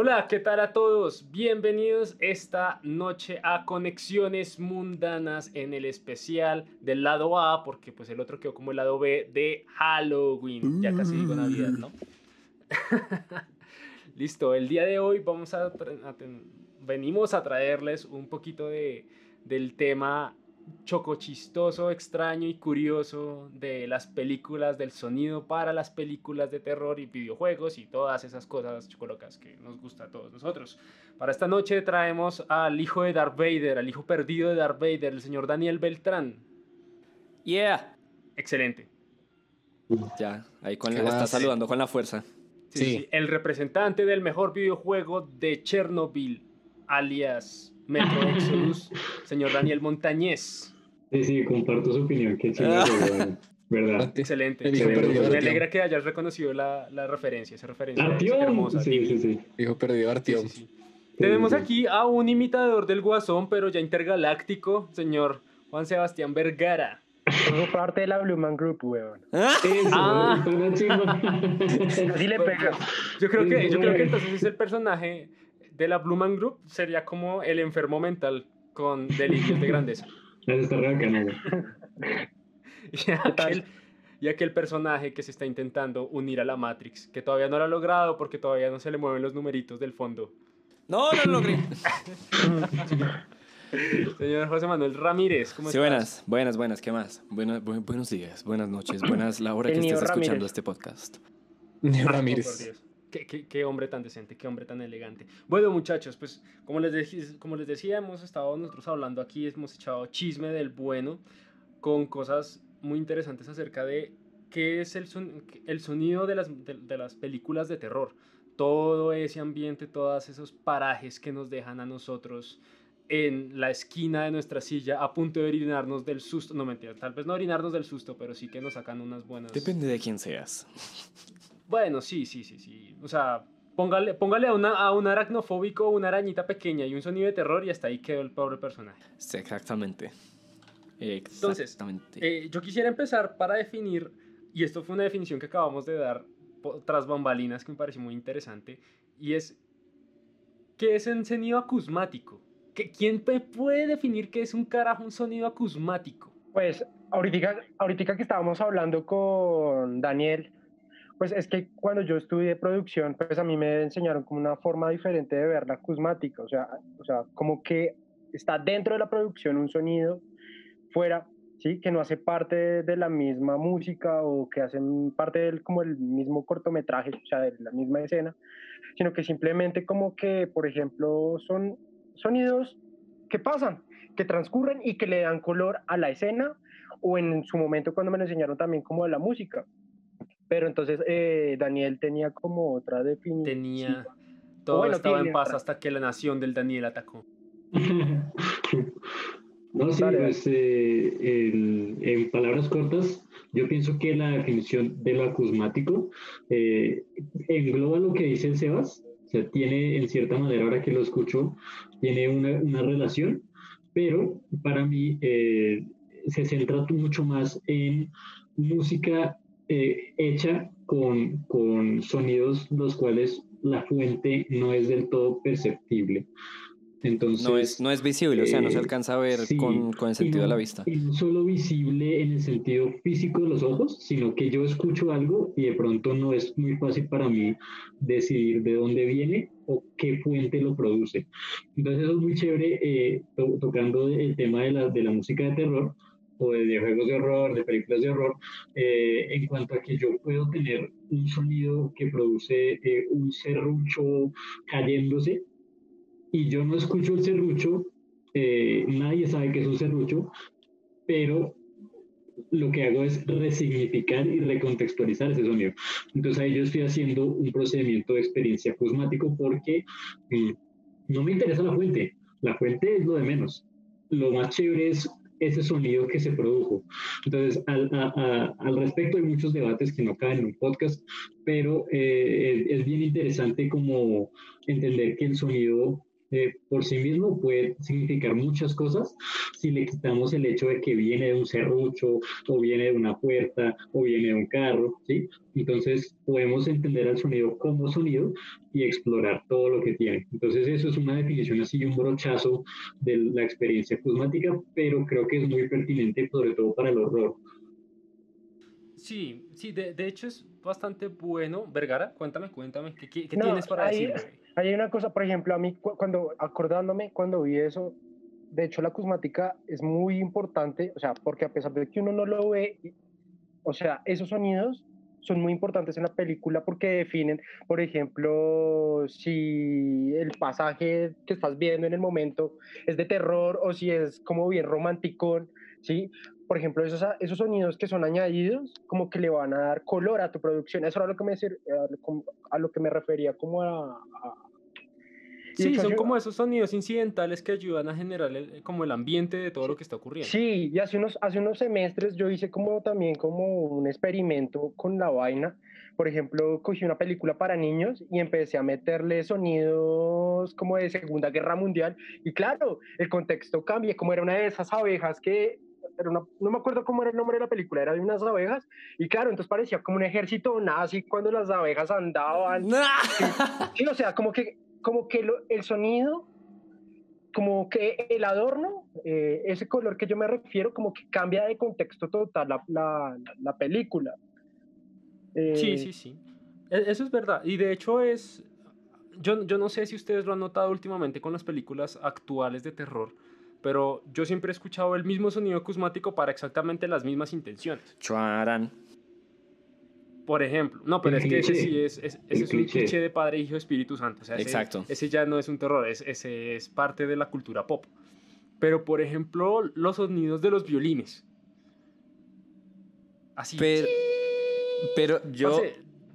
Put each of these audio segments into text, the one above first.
Hola, ¿qué tal a todos? Bienvenidos esta noche a Conexiones Mundanas en el especial del lado A, porque pues el otro quedó como el lado B de Halloween. Ya casi digo Navidad, ¿no? Listo, el día de hoy vamos a, venimos a traerles un poquito de, del tema choco chistoso, extraño y curioso de las películas, del sonido para las películas de terror y videojuegos y todas esas cosas chocolocas que nos gusta a todos nosotros. Para esta noche traemos al hijo de Darth Vader, al hijo perdido de Darth Vader, el señor Daniel Beltrán. Yeah. Excelente. Ya, ahí con le está saludando con la fuerza. sí, el representante del mejor videojuego de Chernobyl, alias Metro Exodus, señor Daniel Montañez. Sí, sí, comparto su opinión. Qué chido, ¿verdad? Excelente. Me alegra que hayas reconocido la, la referencia, esa referencia hermosa. Sí, sí, sí. Dijo perdido Artiom. Tenemos aquí a un imitador del Guasón, pero ya intergaláctico, señor Juan Sebastián Vergara. Tengo parte de la Blue Man Group, weón. ¿Ah? ah. Así le pega. Yo creo que, yo creo que entonces es el personaje de la Blue Man Group sería como el enfermo mental con delirios de grandeza. y, aquel, y aquel personaje que se está intentando unir a la Matrix, que todavía no lo ha logrado porque todavía no se le mueven los numeritos del fondo. No, no lo logré. Señor José Manuel Ramírez, ¿cómo sí, buenas, buenas, buenas, ¿qué más? buenos días, buenas noches, buenas la hora que estés escuchando este podcast. Ramírez. Qué, hombre tan decente, qué hombre tan elegante. Bueno, muchachos, pues como les, como les decía, hemos estado nosotros hablando aquí, hemos echado chisme del bueno con cosas muy interesantes acerca de qué es el, el sonido de las, de, las películas de terror. Todo ese ambiente, todos esos parajes que nos dejan a nosotros en la esquina de nuestra silla a punto de orinarnos del susto. No mentira, tal vez no orinarnos del susto, pero sí que nos sacan unas buenas. Depende de quién seas. Bueno, sí, sí, sí, sí. O sea, póngale, póngale a, una, a un aracnofóbico una arañita pequeña y un sonido de terror y hasta ahí quedó el pobre personaje. Sí, exactamente. Entonces, eh, yo quisiera empezar para definir, y esto fue una definición que acabamos de dar tras bambalinas que me pareció muy interesante, y es, ¿qué es un sonido acusmático? ¿Quién puede definir qué es un carajo un sonido acusmático? Pues ahorita, ahorita que estábamos hablando con Daniel, pues es que cuando yo estudié producción, pues a mí me enseñaron como una forma diferente de ver la acusmática, o sea, o sea, como que está dentro de la producción un sonido fuera, ¿sí? Que no hace parte de la misma música o que hacen parte del como el mismo cortometraje, o sea, de la misma escena, sino que simplemente como que, por ejemplo, son sonidos que pasan, que transcurren y que le dan color a la escena o en su momento cuando me lo enseñaron también como a la música. Pero entonces eh, Daniel tenía como otra definición. Tenía. Todo estaba en paz hasta que la nación del Daniel atacó. no, sí, pues, eh, en palabras cortas, yo pienso que la definición de lo acusmático eh, engloba lo que dice el Sebas. O sea, tiene en cierta manera, ahora que lo escucho, tiene una, una relación, pero para mí se centra mucho más en música eh, hecha con, con sonidos los cuales la fuente no es del todo perceptible. Entonces, no es, no es visible, o sea, no se eh, alcanza a ver con, con, el sentido de la vista. Y no solo visible en el sentido físico de los ojos, sino que yo escucho algo y de pronto no es muy fácil para mí decidir de dónde viene o qué fuente lo produce. Entonces eso es muy chévere eh, tocando el tema de la, de la música de terror, o de juegos de horror, de películas de horror, eh, en cuanto a que yo puedo tener un sonido que produce eh, un serrucho cayéndose y yo no escucho el serrucho, eh, nadie sabe que es un serrucho, pero lo que hago es resignificar y recontextualizar ese sonido. Entonces ahí yo estoy haciendo un procedimiento de experiencia acusmático porque mm, no me interesa la fuente, la fuente es lo de menos. Lo más chévere es ese sonido que se produjo. Entonces, al, respecto hay muchos debates que no caen en un podcast, pero eh, es, bien interesante como entender que el sonido eh, por sí mismo puede significar muchas cosas si le quitamos el hecho de que viene de un serrucho o viene de una puerta o viene de un carro, ¿sí? Entonces podemos entender al sonido como sonido y explorar todo lo que tiene. Entonces eso es una definición así, un brochazo de la experiencia acusmática, pero creo que es muy pertinente sobre todo para el horror. Sí, sí, de, de hecho es bastante bueno. Vergara, cuéntame, cuéntame, ¿qué, qué, tienes para decir? Hay una cosa, por ejemplo, a mí, cuando, acordándome, cuando vi eso, de hecho la cosmática es muy importante, o sea, porque a pesar de que uno no lo ve, o sea, esos sonidos son muy importantes en la película porque definen, por ejemplo, si el pasaje que estás viendo en el momento es de terror o si es como bien romántico, ¿sí? por ejemplo, esos, esos sonidos que son añadidos, como que le van a dar color a tu producción. Eso era lo que me, a lo que me refería como a... sí, son como esos sonidos incidentales que ayudan a generar como el ambiente de todo lo que está ocurriendo. Sí, y hace unos, hace unos semestres yo hice como también como un experimento con la vaina. Por ejemplo, cogí una película para niños y empecé a meterle sonidos como de Segunda Guerra Mundial. Y claro, el contexto cambia, como era una de esas abejas que no me acuerdo cómo era el nombre de la película, era de unas abejas, y claro, entonces parecía como un ejército nazi cuando las abejas andaban. Sí, o sea, como que, como que el sonido, como que el adorno, eh, ese color que yo me refiero, como que cambia de contexto total la, la, la película. sí, eh, sí, sí. E, eso es verdad. Y de hecho es, yo, yo no sé si ustedes lo han notado últimamente con las películas actuales de terror, pero yo siempre he escuchado el mismo sonido acusmático para exactamente las mismas intenciones. Chuarán. Por ejemplo, no, pero es que ese sí es, ese es un cliché de Padre, Hijo, Espíritu Santo. O sea, ese, Exacto. Ese ya no es un terror, es, ese es parte de la cultura pop. Pero, por ejemplo, los sonidos de los violines. Así. Pero, pero yo...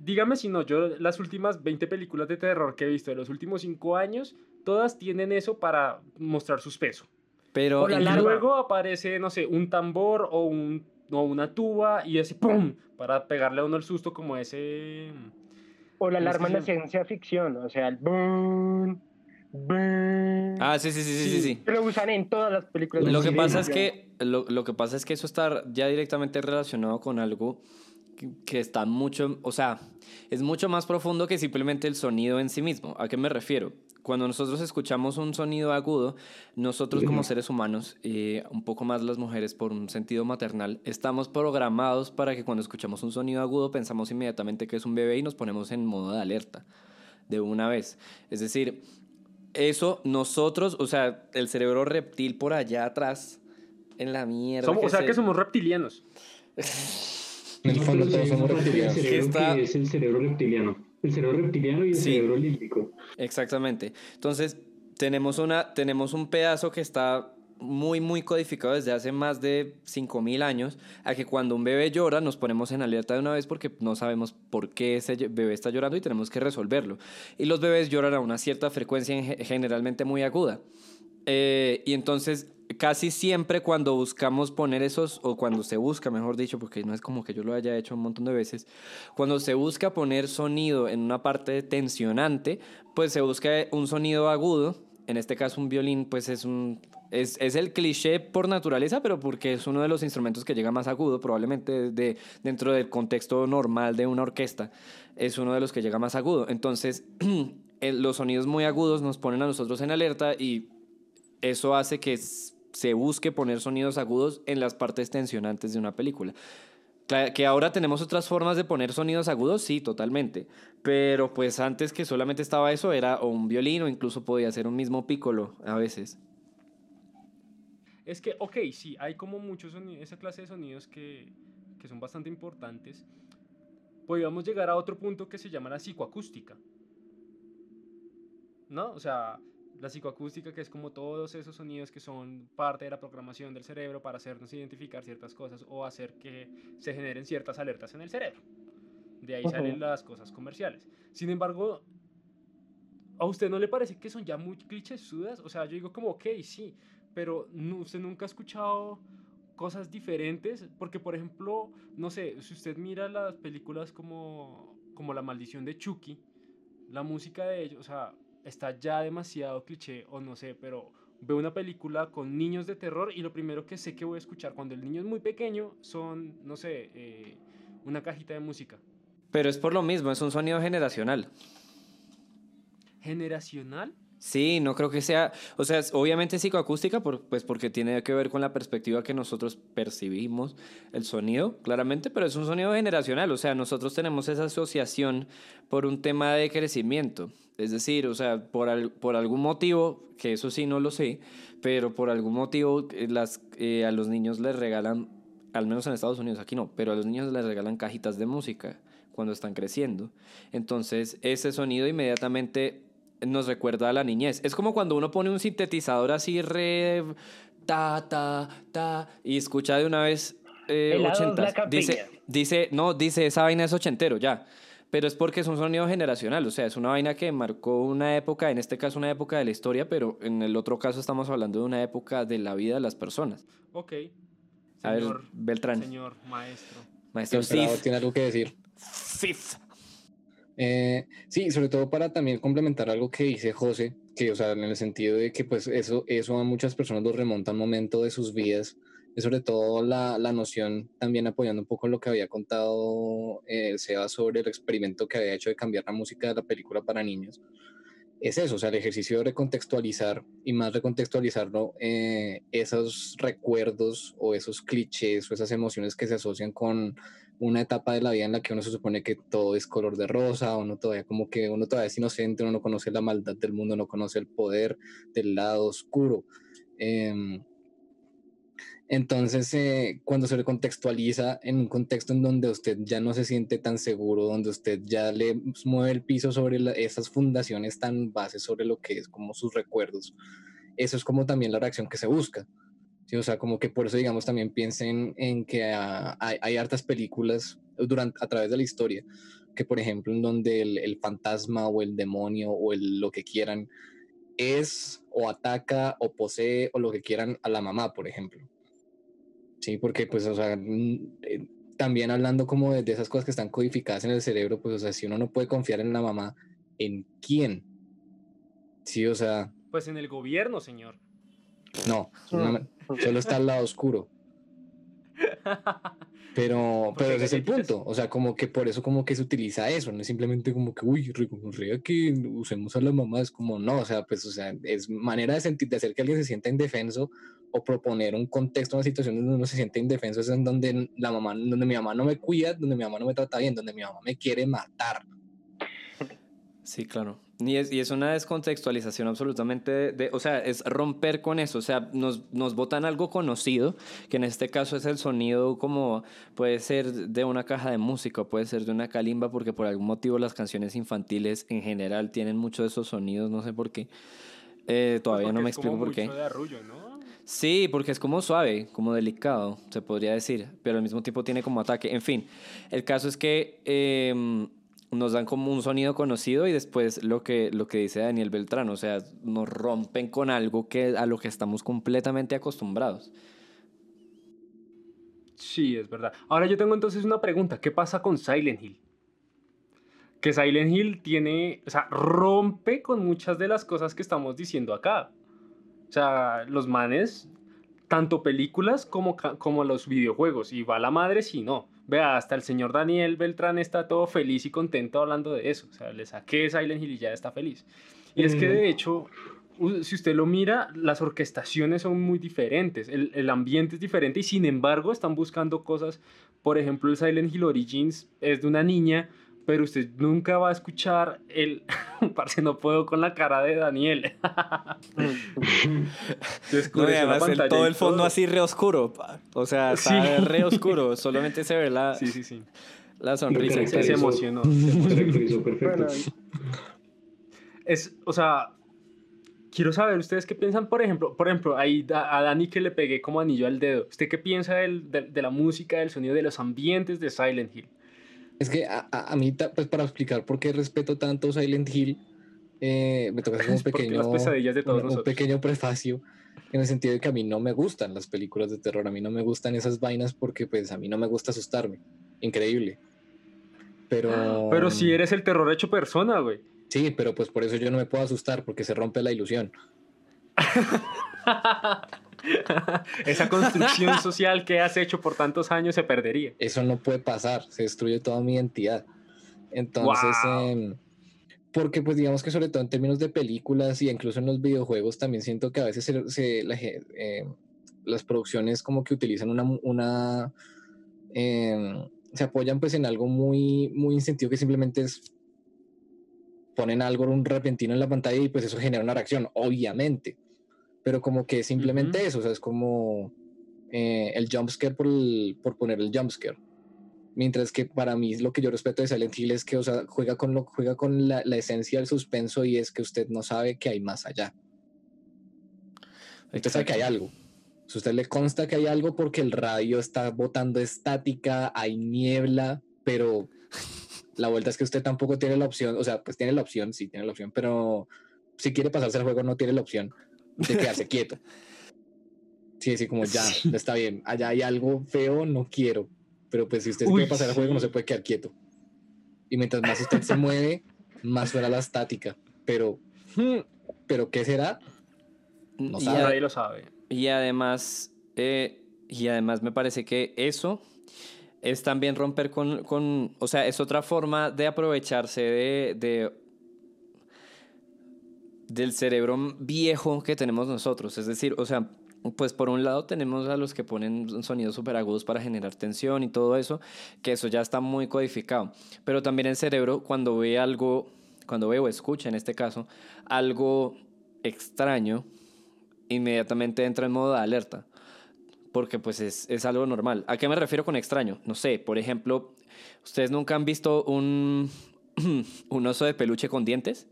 dígame si no, yo las últimas 20 películas de terror que he visto de los últimos 5 años, todas tienen eso para mostrar suspenso. Pero y luego aparece, no sé, un tambor o, un, o una tuba y ese ¡pum! para pegarle a uno el susto como ese... O la alarma en la ciencia ficción, o sea, el boom, boom. Ah, sí, sí, sí, sí, sí. sí. Lo usan en todas las películas. Lo que pasa es que lo, lo, que pasa es que eso está ya directamente relacionado con algo que, que está mucho, o sea, es mucho más profundo que simplemente el sonido en sí mismo. ¿A qué me refiero? Cuando nosotros escuchamos un sonido agudo, nosotros como seres humanos, y un poco más las mujeres por un sentido maternal, estamos programados para que cuando escuchamos un sonido agudo pensamos inmediatamente que es un bebé y nos ponemos en modo de alerta de una vez. Es decir, eso nosotros, o sea, el cerebro reptil por allá atrás, en la mierda. o sea que somos reptilianos. en el fondo todos somos reptilianos. es el cerebro reptiliano. El cerebro reptiliano y el cerebro límbico. Exactamente. Entonces, tenemos, una, tenemos un pedazo que está muy, muy codificado desde hace más de 5.000 años, a que cuando un bebé llora nos ponemos en alerta de una vez porque no sabemos por qué ese bebé está llorando y tenemos que resolverlo. Y los bebés lloran a una cierta frecuencia generalmente muy aguda. Eh, y entonces casi siempre cuando buscamos poner esos, o cuando se busca, mejor dicho, porque no es como que yo lo haya hecho un montón de veces, cuando se busca poner sonido en una parte tensionante, pues se busca un sonido agudo, en este caso un violín, pues es un... Es, es el cliché por naturaleza, pero porque es uno de los instrumentos que llega más agudo, probablemente de, dentro del contexto normal de una orquesta, es uno de los que llega más agudo. Entonces, los sonidos muy agudos nos ponen a nosotros en alerta y eso hace que se busque poner sonidos agudos en las partes tensionantes de una película. Que ahora tenemos otras formas de poner sonidos agudos, sí, totalmente. Pero pues antes que solamente estaba eso, era un violín o incluso podía ser un mismo pícolo a veces. Es que, ok, sí, hay como muchos sonidos, esa clase de sonidos que, que son bastante importantes. Podríamos llegar a otro punto que se llama la psicoacústica. ¿No? O sea, la psicoacústica, que es como todos esos sonidos que son parte de la programación del cerebro para hacernos identificar ciertas cosas o hacer que se generen ciertas alertas en el cerebro. De ahí salen las cosas comerciales. Sin embargo, ¿a usted no le parece que son ya muy sudas? O sea, yo digo como, ok, sí, pero usted nunca ha escuchado cosas diferentes, porque por ejemplo, no sé, si usted mira las películas como, como La maldición de Chucky, la música de ellos, o sea, está ya demasiado cliché o no sé, pero veo una película con niños de terror y lo primero que sé que voy a escuchar cuando el niño es muy pequeño son, no sé, eh, una cajita de música. Pero es por lo mismo, es un sonido generacional. ¿Generacional? Sí, no creo que sea, o sea, obviamente psicoacústica, por, pues porque tiene que ver con la perspectiva que nosotros percibimos el sonido, claramente, pero es un sonido generacional, o sea, nosotros tenemos esa asociación por un tema de crecimiento, es decir, o sea, por, por algún motivo, que eso sí no lo sé, pero por algún motivo eh, las, eh, a los niños les regalan, al menos en Estados Unidos, aquí no, pero a los niños les regalan cajitas de música cuando están creciendo. Entonces, ese sonido inmediatamente nos recuerda a la niñez. Es como cuando uno pone un sintetizador así re ta ta ta y escucha de una vez eh, 80. Dice, dice, no, dice esa vaina es ochentero, ya. Pero es porque es un sonido generacional, o sea, es una vaina que marcó una época, en este caso una época de la historia, pero en el otro caso estamos hablando de una época de la vida de las personas. Ok. a ver, Beltrán. Señor maestro. Maestro tiene algo que decir. Fifth. Eh, sí, sobre todo para también complementar algo que dice José, que, o sea, en el sentido de que pues eso, eso a muchas personas lo remonta a un momento de sus vidas, sobre todo la, la noción, también apoyando un poco lo que había contado eh, Seba sobre el experimento que había hecho de cambiar la música de la película para niños. Es eso, o sea, el ejercicio de recontextualizar y más recontextualizarlo, eh, esos recuerdos o esos clichés o esas emociones que se asocian con una etapa de la vida en la que uno se supone que todo es color de rosa, uno todavía como que uno todavía es inocente, uno no conoce la maldad del mundo, no conoce el poder del lado oscuro. Em, entonces, eh, cuando se le contextualiza en un contexto en donde usted ya no se siente tan seguro, donde usted ya le mueve el piso sobre esas fundaciones tan bases sobre lo que es como sus recuerdos, eso es como también la reacción que se busca. Sí, o sea, como que por eso, digamos, también piensen en que hay, hay, hartas películas durante, a través de la historia, que por ejemplo, en donde el, el fantasma o el demonio o el, lo que quieran es o ataca o posee o lo que quieran a la mamá, por ejemplo. Sí, porque pues, o sea, eh, también hablando como de, de, esas cosas que están codificadas en el cerebro, pues, o sea, si uno no puede confiar en la mamá, ¿en quién? Sí, o sea... Pues en el gobierno, señor. No, solo está al lado oscuro. Pero, pero ese es el punto. O sea, como que por eso como que se utiliza eso, no es simplemente como que, uy, rea que usemos a la mamá, es como, no, o sea, pues, o sea, es manera de sentir, de hacer que alguien se sienta indefenso o proponer un contexto, una situación donde uno se siente indefenso, es en donde la mamá, donde mi mamá no me cuida, donde mi mamá no me trata bien, donde mi mamá me quiere matar. Sí, claro. Y es, y es una descontextualización absolutamente, de, o sea, es romper con eso, o sea, nos, nos botan algo conocido, que en este caso es el sonido como puede ser de una caja de música, puede ser de una calimba, porque por algún motivo las canciones infantiles en general tienen muchos de esos sonidos, no sé por qué. Eh, todavía no me explico por qué. De arrullo, ¿no? Sí, porque es como suave, como delicado, se podría decir, pero al mismo tiempo tiene como ataque. En fin, el caso es que... Eh, nos dan como un sonido conocido y después lo que, lo que dice Daniel Beltrán, o sea, nos rompen con algo que, a lo que estamos completamente acostumbrados. Sí, es verdad. Ahora yo tengo entonces una pregunta, ¿qué pasa con Silent Hill? Que Silent Hill tiene, o sea, rompe con muchas de las cosas que estamos diciendo acá. O sea, los manes, tanto películas como, como los videojuegos, y va la madre si no. Vea, hasta el señor Daniel Beltrán está todo feliz y contento hablando de eso. O sea, le saqué Silent Hill y ya está feliz. Y es que de hecho, si usted lo mira, las orquestaciones son muy diferentes, el, el, ambiente es diferente y sin embargo están buscando cosas. Por ejemplo, el Silent Hill Origins es de una niña pero usted nunca va a escuchar el parce no puedo con la cara de Daniel. No, además el, todo el fondo así re oscuro o sea está re oscuro solamente se ve la sí sí sí. la sonrisa. se, se emocionó perfecto. Es o sea Quiero saber ustedes qué piensan, por ejemplo, por ejemplo, ahí a Dani que le pegué como anillo al dedo. ¿Usted qué piensa del, de, de la música, del sonido, de los ambientes de Silent Hill? Es que a, a, mí, pues para explicar por qué respeto tanto Silent Hill, eh, me toca hacer un pequeño, de todos un, un pequeño prefacio en el sentido de que a mí no me gustan las películas de terror, a mí no me gustan esas vainas porque pues a mí no me gusta asustarme. Increíble. Pero... Pero si eres el terror hecho persona, güey. Sí, pero pues por eso yo no me puedo asustar, porque se rompe la ilusión. Esa construcción social que has hecho por tantos años se perdería. Eso no puede pasar, se destruye toda mi identidad. Entonces, em, porque pues digamos que sobre todo en términos de películas y incluso en los videojuegos también siento que a veces se, em, las producciones como que utilizan una, una em, se apoyan pues en algo muy, muy instintivo que simplemente es ponen algo un repentino en la pantalla y pues eso genera una reacción, obviamente. Pero como que simplemente eso, o sea, es como eh, el jumpscare por, por poner el jumpscare. Mientras que para mí lo que yo respeto de Silent Hill es que o sea, juega con, lo, juega con la, la esencia del suspenso y es que usted no sabe que hay más allá. Usted sabe que hay algo. Si usted le consta que hay algo porque el radio está botando estática, hay niebla, pero la vuelta es que usted tampoco tiene la opción, o sea, pues tiene la opción, sí tiene la opción, pero si quiere pasarse el juego no tiene la opción de quedarse quieto. Sí, sí, como ya, está bien, allá hay algo feo, no quiero, pero pues si usted quiere pasar el juego no se puede quedar quieto. Y mientras más usted se mueve, más suena la estática, pero, pero ¿qué será? No sabe. Nadie lo sabe. Y además, eh, y además me parece que eso es también romper con, con, o sea, es otra forma de aprovecharse de, de, del cerebro viejo que tenemos nosotros. Es decir, o sea, pues por un lado tenemos a los que ponen sonidos súper agudos para generar tensión y todo eso, que eso ya está muy codificado. Pero también el cerebro cuando ve algo, cuando ve o escucha en este caso, algo extraño, inmediatamente entra en modo de alerta porque pues es, es, algo normal. ¿A qué me refiero con extraño? No sé, por ejemplo, ¿ustedes nunca han visto un, un oso de peluche con dientes?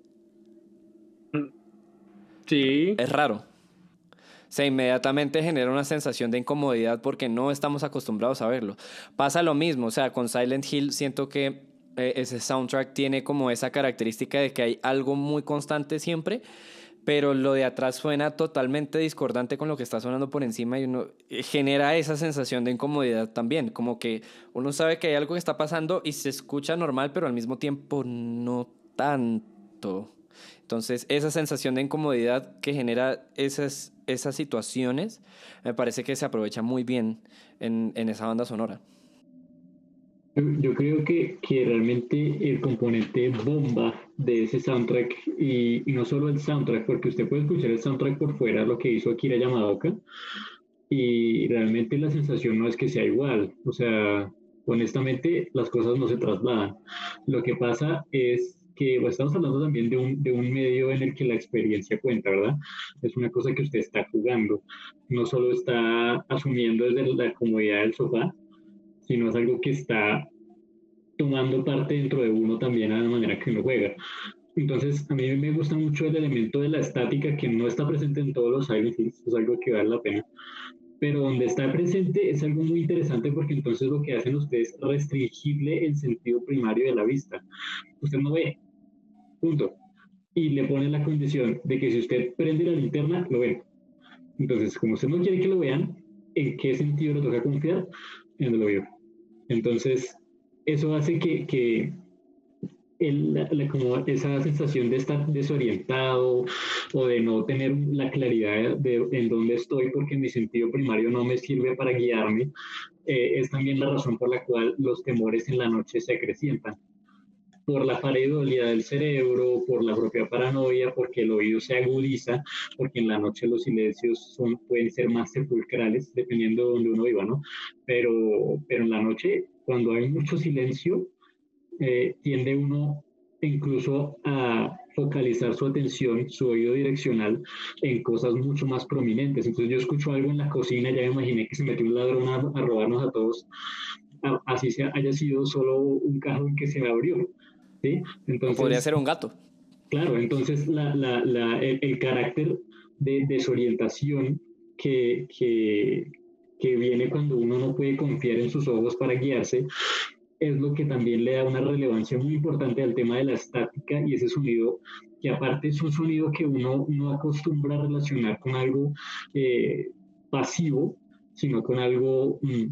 Sí. Es raro. O sea, inmediatamente genera una sensación de incomodidad porque no estamos acostumbrados a verlo. Pasa lo mismo, o sea, con Silent Hill siento que eh, ese soundtrack tiene como esa característica de que hay algo muy constante siempre pero lo de atrás suena totalmente discordante con lo que está sonando por encima y uno eh, genera esa sensación de incomodidad también, como que uno sabe que hay algo que está pasando y se escucha normal, pero al mismo tiempo no tanto. Entonces, esa sensación de incomodidad que genera esas, esas situaciones, me parece que se aprovecha muy bien en, en esa banda sonora. Yo creo que, que, realmente el componente bomba de ese soundtrack, y, no solo el soundtrack, porque usted puede escuchar el soundtrack por fuera, lo que hizo Akira Yamaoka, y realmente la sensación no es que sea igual. O sea, honestamente, las cosas no se trasladan. Lo que pasa es que pues, estamos hablando también de un, de un medio en el que la experiencia cuenta, ¿verdad? Es una cosa que usted está jugando. No solo está asumiendo desde la comodidad del sofá, sino es algo que está tomando parte dentro de uno también a la manera que uno juega. Entonces, a mí me gusta mucho el elemento de la estática que no está presente en todos los Silent Hills, es algo que vale la pena. Pero donde está presente es algo muy interesante porque entonces lo que hacen ustedes es restringirle el sentido primario de la vista. Usted no ve, punto. Y le ponen la condición de que si usted prende la linterna, lo ven. Entonces, como usted no quiere que lo vean, ¿en qué sentido le toca confiar? En el oído. Entonces, eso hace que, que el, como esa sensación de estar desorientado o de no tener la claridad de, en dónde estoy porque mi sentido primario no me sirve para guiarme, eh, es también la razón por la cual los temores en la noche se acrecientan. Por la pareidolia del cerebro, por la propia paranoia, porque el oído se agudiza, porque en la noche los silencios son, pueden ser más sepulcrales, dependiendo de donde uno viva, ¿no? Pero, pero en la noche cuando hay mucho silencio, eh, tiende uno incluso a focalizar su atención, su oído direccional en cosas mucho más prominentes. Entonces yo escucho algo en la cocina, ya me imaginé que se metió un ladrón a, robarnos a todos, así sea, haya sido solo un cajón que se abrió. ¿Sí? Entonces, podría ser un gato. Claro, entonces la, la, la, el, el, carácter de desorientación que, que, que viene cuando uno no puede confiar en sus ojos para guiarse, es lo que también le da una relevancia muy importante al tema de la estática y ese sonido, que aparte es un sonido que uno no acostumbra a relacionar con algo eh, pasivo, sino con algo mm,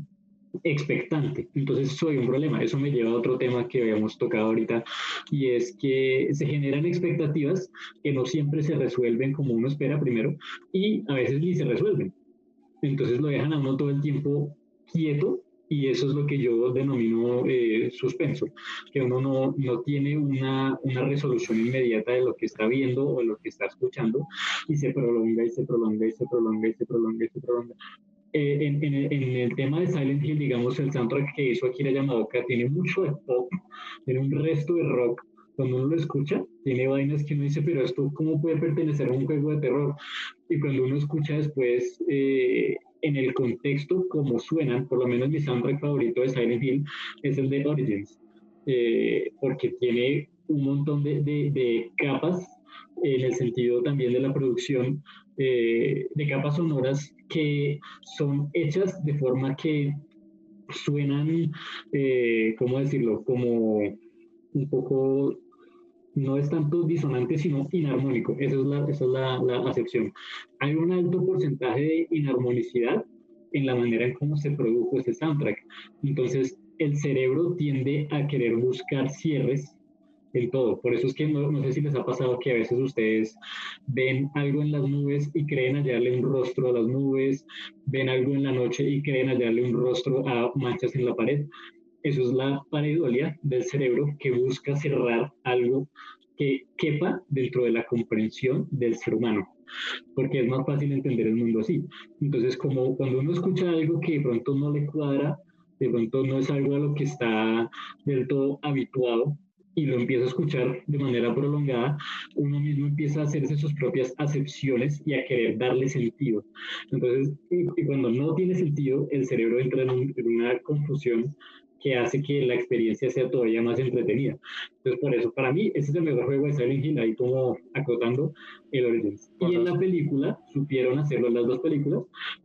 expectante. Entonces soy un problema. Eso me lleva a otro tema que habíamos tocado ahorita y es que se generan expectativas que no siempre se resuelven como uno espera primero y a veces ni se resuelven. Entonces lo dejan a uno todo el tiempo quieto y eso es lo que yo denomino eh, suspenso, que uno no, no tiene una, una, resolución inmediata de lo que está viendo o de lo que está escuchando y se prolonga y se prolonga y se prolonga y se prolonga y se prolonga. Eh, en, en, en, el tema de Silent Hill, digamos, el soundtrack que hizo Akira Yamaoka tiene mucho de pop, tiene un resto de rock. Cuando uno lo escucha, tiene vainas que uno dice, pero esto, ¿cómo puede pertenecer a un juego de terror? Y cuando uno escucha después, eh, en el contexto, como suenan, por lo menos mi soundtrack favorito de Silent Hill es el de Origins, eh, porque tiene un montón de, de, de capas en el sentido también de la producción eh, de capas sonoras que son hechas de forma que suenan, eh, ¿cómo decirlo? Como un poco, no es tanto disonante, sino inarmónico. Esa es la, esa es la, la acepción. Hay un alto porcentaje de inarmonicidad en la manera en cómo se produjo ese soundtrack. Entonces, el cerebro tiende a querer buscar cierres en todo. Por eso es que no, no, sé si les ha pasado que a veces ustedes ven algo en las nubes y creen hallarle un rostro a las nubes, ven algo en la noche y creen hallarle un rostro a manchas en la pared. Eso es la pareidolia del cerebro que busca cerrar algo que quepa dentro de la comprensión del ser humano, porque es más fácil entender el mundo así. Entonces, como cuando uno escucha algo que de pronto no le cuadra, de pronto no es algo a lo que está del todo habituado, y lo empieza a escuchar de manera prolongada, uno mismo empieza a hacerse sus propias acepciones y a querer darle sentido. Entonces, y, cuando no tiene sentido, el cerebro entra en, un, en, una confusión que hace que la experiencia sea todavía más entretenida. Entonces, por eso, para mí, ese es el mejor juego de Silent Hill, ahí como acotando el Origins. Y en la película, supieron hacerlo las dos películas,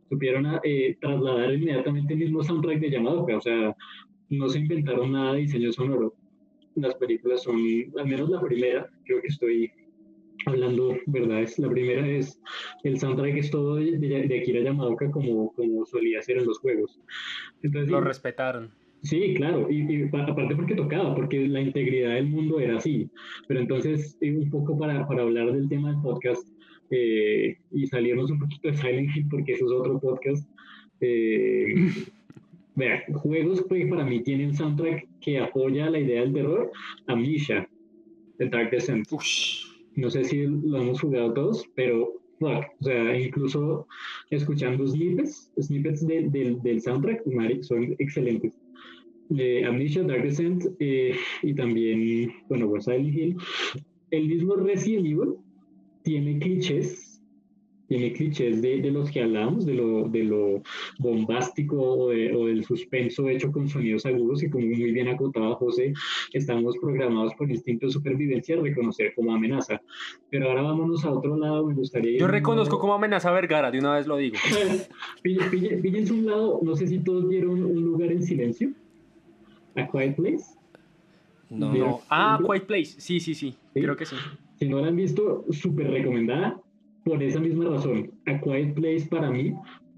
supieron eh, trasladar inmediatamente el mismo soundtrack de Yamadoka, o sea, no se inventaron nada de diseño sonoro, las películas son, al menos la primera, creo que estoy hablando verdades, la primera es el soundtrack es todo de, de, Akira Yamaoka como, como solía ser en los juegos. Entonces, Lo respetaron. Sí, claro, y, y, aparte porque tocaba, porque la integridad del mundo era así. Pero entonces, un poco para, para hablar del tema del podcast eh, y salirnos un poquito de Silent Hill, porque eso es otro podcast. Eh, Vea, juegos que para mí tienen soundtrack que apoya la idea del terror. Amnesia, The Dark Descent. No sé si lo hemos jugado todos, pero o sea, incluso escuchando snippets, snippets de, de, del soundtrack, son excelentes. Eh, Amnesia, Dark Descent eh, y también, bueno, Silent Hill. El mismo Resident Evil tiene clichés tiene clichés de, de, los que hablamos, de lo, de lo bombástico o, de, o, del suspenso hecho con sonidos agudos y como muy bien acotaba José, estamos programados por instinto de supervivencia a reconocer como amenaza. Pero ahora vámonos a otro lado, me gustaría... Yo reconozco como amenaza a Vergara, de una vez lo digo. Píllense un lado, no sé si todos vieron un lugar en silencio, A Quiet Place. No, no. Ah, Quiet Place, sí, sí, sí, sí, creo que sí. Si no la han visto, súper recomendada por esa misma razón, A Quiet Place para mí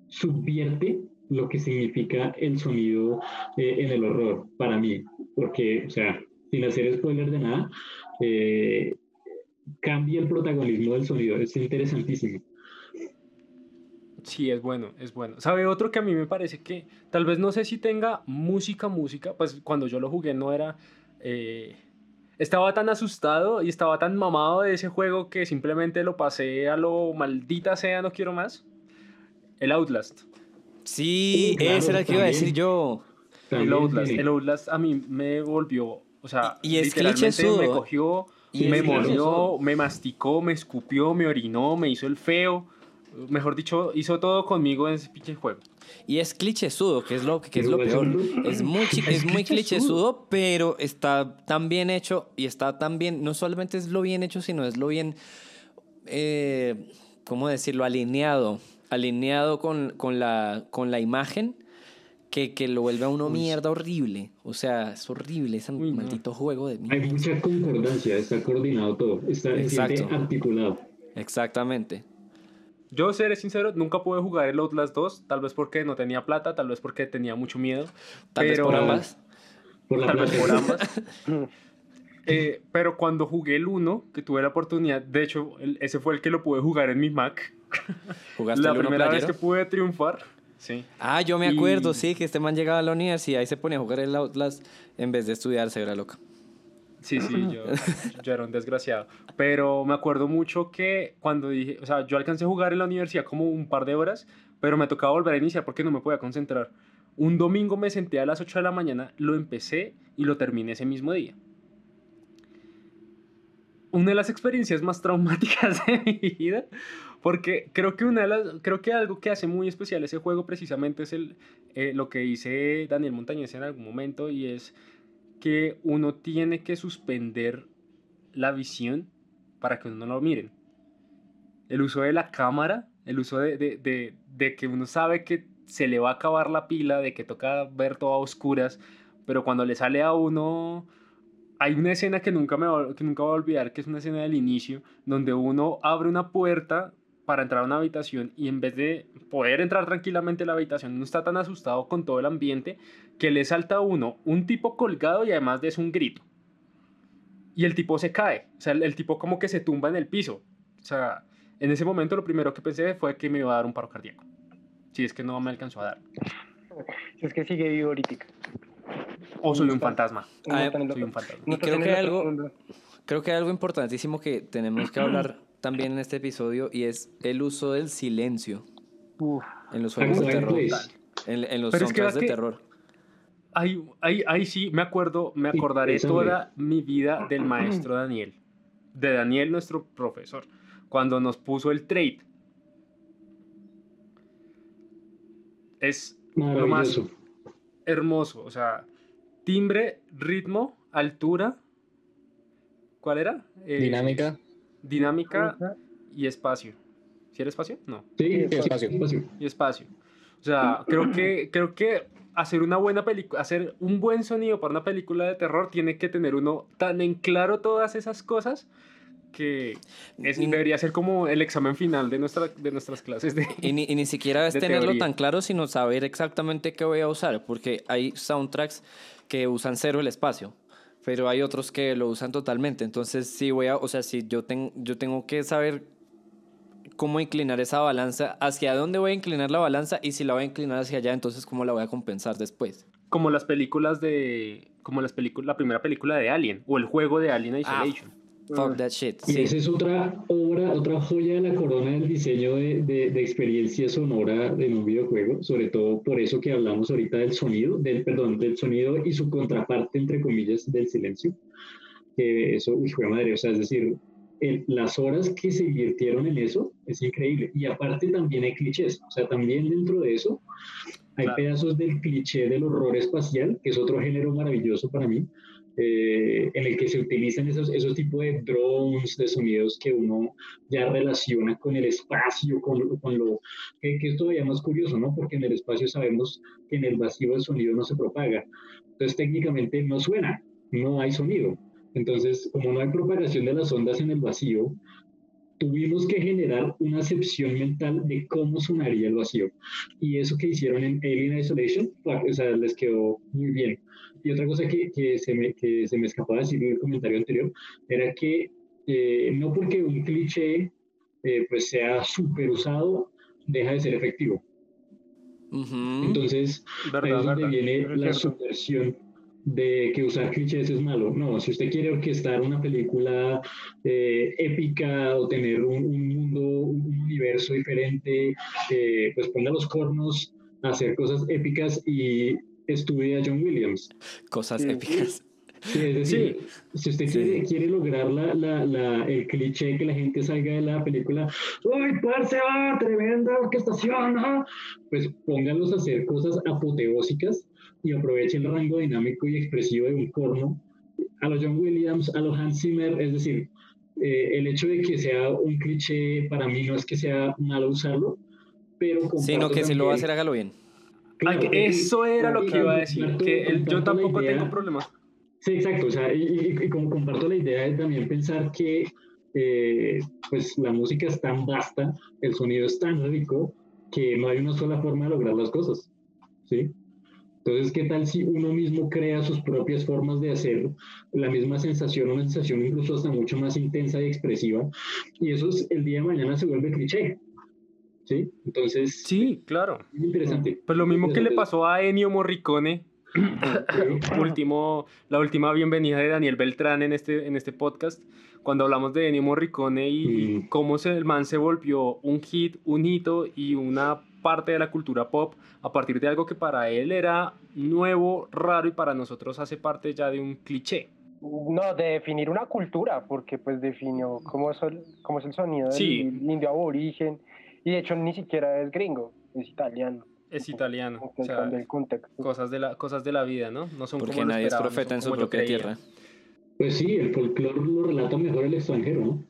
subvierte lo que significa el sonido eh, en el horror, para mí, porque, o sea, sin hacer spoiler de nada, eh, cambia el protagonismo del sonido, es interesantísimo. Sí, es bueno, es bueno. ¿Sabe otro que a mí me parece que tal vez no sé si tenga música, música, pues cuando yo lo jugué no era... Eh, estaba tan asustado y estaba tan mamado de ese juego que simplemente lo pasé a lo maldita sea, no quiero más. El Outlast. Sí, claro, ese era el que iba a decir yo. El Outlast, el Outlast a mí me volvió, o sea, y, y es literalmente me cogió, y me mordió, me masticó, me escupió, me orinó, me hizo el feo. Mejor dicho, hizo todo conmigo en ese pinche juego. Y es clichésudo, que es lo, que es lo peor. Es muy, es muy clichésudo, pero está tan bien hecho y está tan bien, no solamente es lo bien hecho, sino es lo bien, eh, ¿cómo decirlo? Alineado, alineado con, con, la, con la imagen. Que, que, lo vuelve a uno mierda horrible. O sea, es horrible ese Uy, maldito no. juego de mierda. Hay mucha concordancia, está coordinado todo, está articulado. Exactamente. Yo, seré sincero, nunca pude jugar el Outlast 2, tal vez porque no tenía plata, tal vez porque tenía mucho miedo. Tal vez por ambas. Por Tal vez por ambas. Eh, pero cuando jugué el 1, que tuve la oportunidad, de hecho, el- ese fue el que lo pude jugar en mi Mac. ¿Jugaste La el primera vez que pude triunfar. Sí. Ah, yo me acuerdo, Y- sí, que este man llegaba a la universidad y se ponía a jugar el Outlast en vez de estudiar, se era loca. Sí, sí, yo, yo era un desgraciado. Pero me acuerdo mucho que cuando dije, o sea, yo alcancé a jugar en la universidad como un par de horas, pero me tocaba volver a iniciar porque no me podía concentrar. Un domingo me senté a las 8 de la mañana, lo empecé y lo terminé ese mismo día. Una de las experiencias más traumáticas de mi vida, porque creo que, una de las, creo que algo que hace muy especial ese juego precisamente es el, eh, lo que dice Daniel Montañez en algún momento y es que uno tiene que suspender la visión para que uno no lo miren. El uso de la cámara, el uso de, de- de- de que uno sabe que se le va a acabar la pila, de que toca ver todo a oscuras, pero cuando le sale a uno... Hay una escena que nunca, me va, que nunca voy a olvidar, que es una escena del inicio, donde uno abre una puerta para entrar a una habitación y en vez de poder entrar tranquilamente a la habitación, uno está tan asustado con todo el ambiente que le salta a uno un tipo colgado y además de eso un grito. Y el tipo se cae, o sea, el, el tipo como que se tumba en el piso. O sea, en ese momento lo primero que pensé fue que me iba a dar un paro cardíaco. Si es que no me alcanzó a dar. Si es que sigue vivo ahorita. O soy un fantasma. Ah, Soy un Y creo que algo-. Creo que hay algo importantísimo que tenemos que hablar también en este episodio y es el uso del silencio Uf, en los juegos de terror. En, en los Pero es que soundtracks de que- terror. Ahí, ahí, ahí sí me acuerdo, me acordaré toda mi vida del maestro Daniel. De Daniel, nuestro profesor. Cuando nos puso el trade. Es lo más hermoso. O sea, timbre, ritmo, altura. ¿Cuál era? Eh, Dinámica. Dinámica y espacio. ¿Sí era espacio? No. Sí, espacio. espacio. y espacio. O sea, creo que, creo que hacer una buena película, hacer un buen sonido para una película de terror tiene que tener uno tan en claro todas esas cosas que es- debería ser como el examen final de, nuestra, de nuestras clases de... Y ni, y ni siquiera es tenerlo teoría. tan claro, sino saber exactamente qué voy a usar, porque hay soundtracks que usan cero el espacio, pero hay otros que lo usan totalmente. Entonces, sí voy a, o sea, si yo, tengo yo tengo que saber cómo inclinar esa balanza, hacia dónde voy a inclinar la balanza y si la voy a inclinar hacia allá, entonces cómo la voy a compensar después. Como las películas de... Como las películas, la primera película de Alien o el juego de Alien Ah, Isolation. Fuck that shit. Y Sí. esa es otra obra, otra joya de la corona del diseño de, de, de experiencia sonora en un videojuego, sobre todo por eso que hablamos ahorita del sonido, del, perdón, del sonido y su contraparte, entre comillas, del silencio. Que eso, uy, fue madre, o sea, es decir, el- las horas que se invirtieron en eso es increíble. Y aparte también hay clichés, o sea, también dentro de eso hay Claro. pedazos del cliché del horror espacial, que es otro género maravilloso para mí, eh, en el que se utilizan esos, esos tipos de drones, de sonidos que uno ya relaciona con el espacio, con, con lo que, que es todavía más curioso, ¿no? Porque en el espacio sabemos que en el vacío el sonido no se propaga. Entonces técnicamente no suena, no hay sonido. Entonces, como no hay propagación de las ondas en el vacío, tuvimos que generar una acepción mental de cómo sonaría el vacío. Y eso que hicieron en Alien Isolation, o sea, les quedó muy bien. Y otra cosa que, que, se, me, que se me escapaba decir en el comentario anterior era que eh, no porque un cliché eh, pues sea súper usado, deja de ser efectivo. Ujú. Entonces, ahí ¿Verdad, es donde verdad? viene es la subversión de que usar clichés es malo. No, si usted quiere orquestar una película eh, épica o tener un, un mundo, un universo diferente, eh, pues ponga los cornos a hacer cosas épicas y estudie a John Williams. Cosas Sí. épicas. Sí, es decir, si usted Sí. quiere, quiere lograr la, la, la, el cliché que la gente salga de la película, ¡ay, parce, ah, tremenda orquestación! ah", Pues pónganlos a hacer cosas apoteósicas y aprovechen el rango dinámico y expresivo de un corno a los John Williams, a los Hans Zimmer, es decir, eh, el hecho de que sea un cliché para mí no es que sea malo usarlo, pero Sino que si lo va a hacer, hágalo bien. Ay, Claro, que eso era lo que iba a decir, comparto- que el- yo tampoco tengo problemas. Sí, exacto. O sea, y, y- y como comparto la idea de también pensar que eh, pues la música es tan vasta, el sonido es tan rico, que no hay una sola forma de lograr las cosas, ¿sí? Entonces, ¿qué tal si uno mismo crea sus propias formas de hacer la misma sensación, una sensación incluso hasta mucho más intensa y expresiva? Y eso es, el día de mañana se vuelve cliché. ¿Sí? Entonces. Sí, claro. Es interesante. Pues lo mismo que le pasó a Ennio Morricone. último, la última bienvenida de Daniel Beltrán en este, en este podcast, cuando hablamos de Ennio Morricone y, Mm. cómo se, el man se volvió un hit, un hito y una parte de la cultura pop a partir de algo que para él era nuevo, raro y para nosotros hace parte ya de un cliché. No, de definir una cultura, porque pues definió cómo es el, cómo es el sonido Sí. del indio aborigen, y de hecho ni siquiera es gringo, es italiano. Es italiano. O sea, el contexto. cosas de la, cosas de la vida, ¿no? No son Porque como nadie es profeta en su propia tierra. Pues sí, el folclore lo relata mejor el extranjero, ¿no?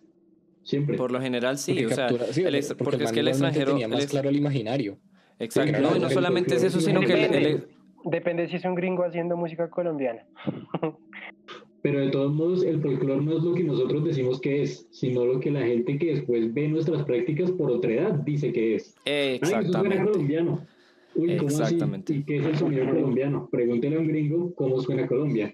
Siempre. Por lo general sí, Porque o sea, captura- sí, el porque porque, el es que el extranjero... tenía el más ex- claro el imaginario. Exacto, no, y claro, no el solamente es eso, sino que el- el- depende si es un gringo haciendo música colombiana. Pero de todos modos, el folclore no es lo que nosotros decimos que es, sino lo que la gente que después ve nuestras prácticas por otra edad dice que es. Ay, eso suena Exactamente. colombiano. Uy, ¿cómo así? Exactamente. ¿Y qué es el sonido colombiano? Pregúntele a un gringo cómo suena Colombia.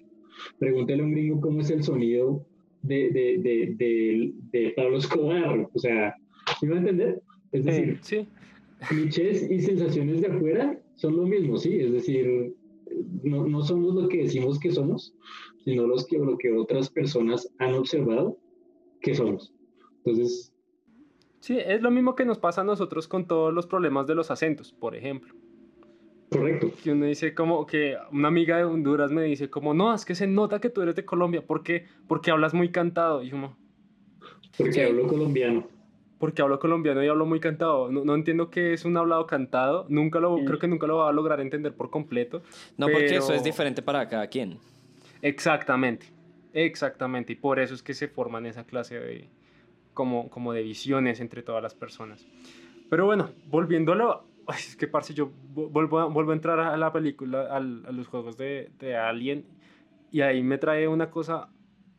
Pregúntele a un gringo cómo es el sonido de, de, de, de, de Pablo Escobar. O sea, ¿sí me va a entender? Es decir, Sí, clichés y sensaciones de afuera son lo mismo, ¿sí? Es decir, no, no somos lo que decimos que somos, sino los que, lo que otras personas han observado que somos. Entonces, sí, es lo mismo que nos pasa a nosotros con todos los problemas de los acentos, por ejemplo. correcto. que uno dice como que una amiga de Honduras me dice como, no, es que se nota que tú eres de Colombia, ¿por qué? Porque hablas muy cantado. Y como, Porque Sí. hablo colombiano. Porque hablo colombiano y hablo muy cantado. No, no entiendo qué es un hablado cantado, nunca lo, Sí. creo que nunca lo va a lograr entender por completo. No, porque eso pero- es diferente para cada quien. Exactamente, exactamente. Y por eso es que se forman esa clase de, como, como de visiones entre todas las personas. Pero bueno, volviéndolo, ay, es que parce, yo vu- vuelvo a, vuelvo a entrar a la película, al- a los juegos de, de Alien, y ahí me trae una cosa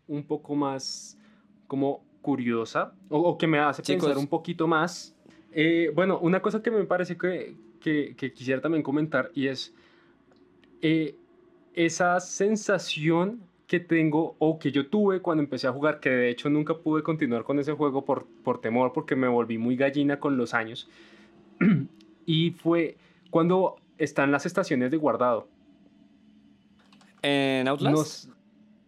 un poco más como curiosa, o, o que me hace Chicos. pensar un poquito más. Eh, bueno, una cosa que me parece que, que, que quisiera también comentar, y es eh, esa sensación que tengo o que yo tuve cuando empecé a jugar, que de hecho nunca pude continuar con ese juego por, por temor, porque me volví muy gallina con los años. y fue cuando están las estaciones de guardado. ¿En Outlast? Nos-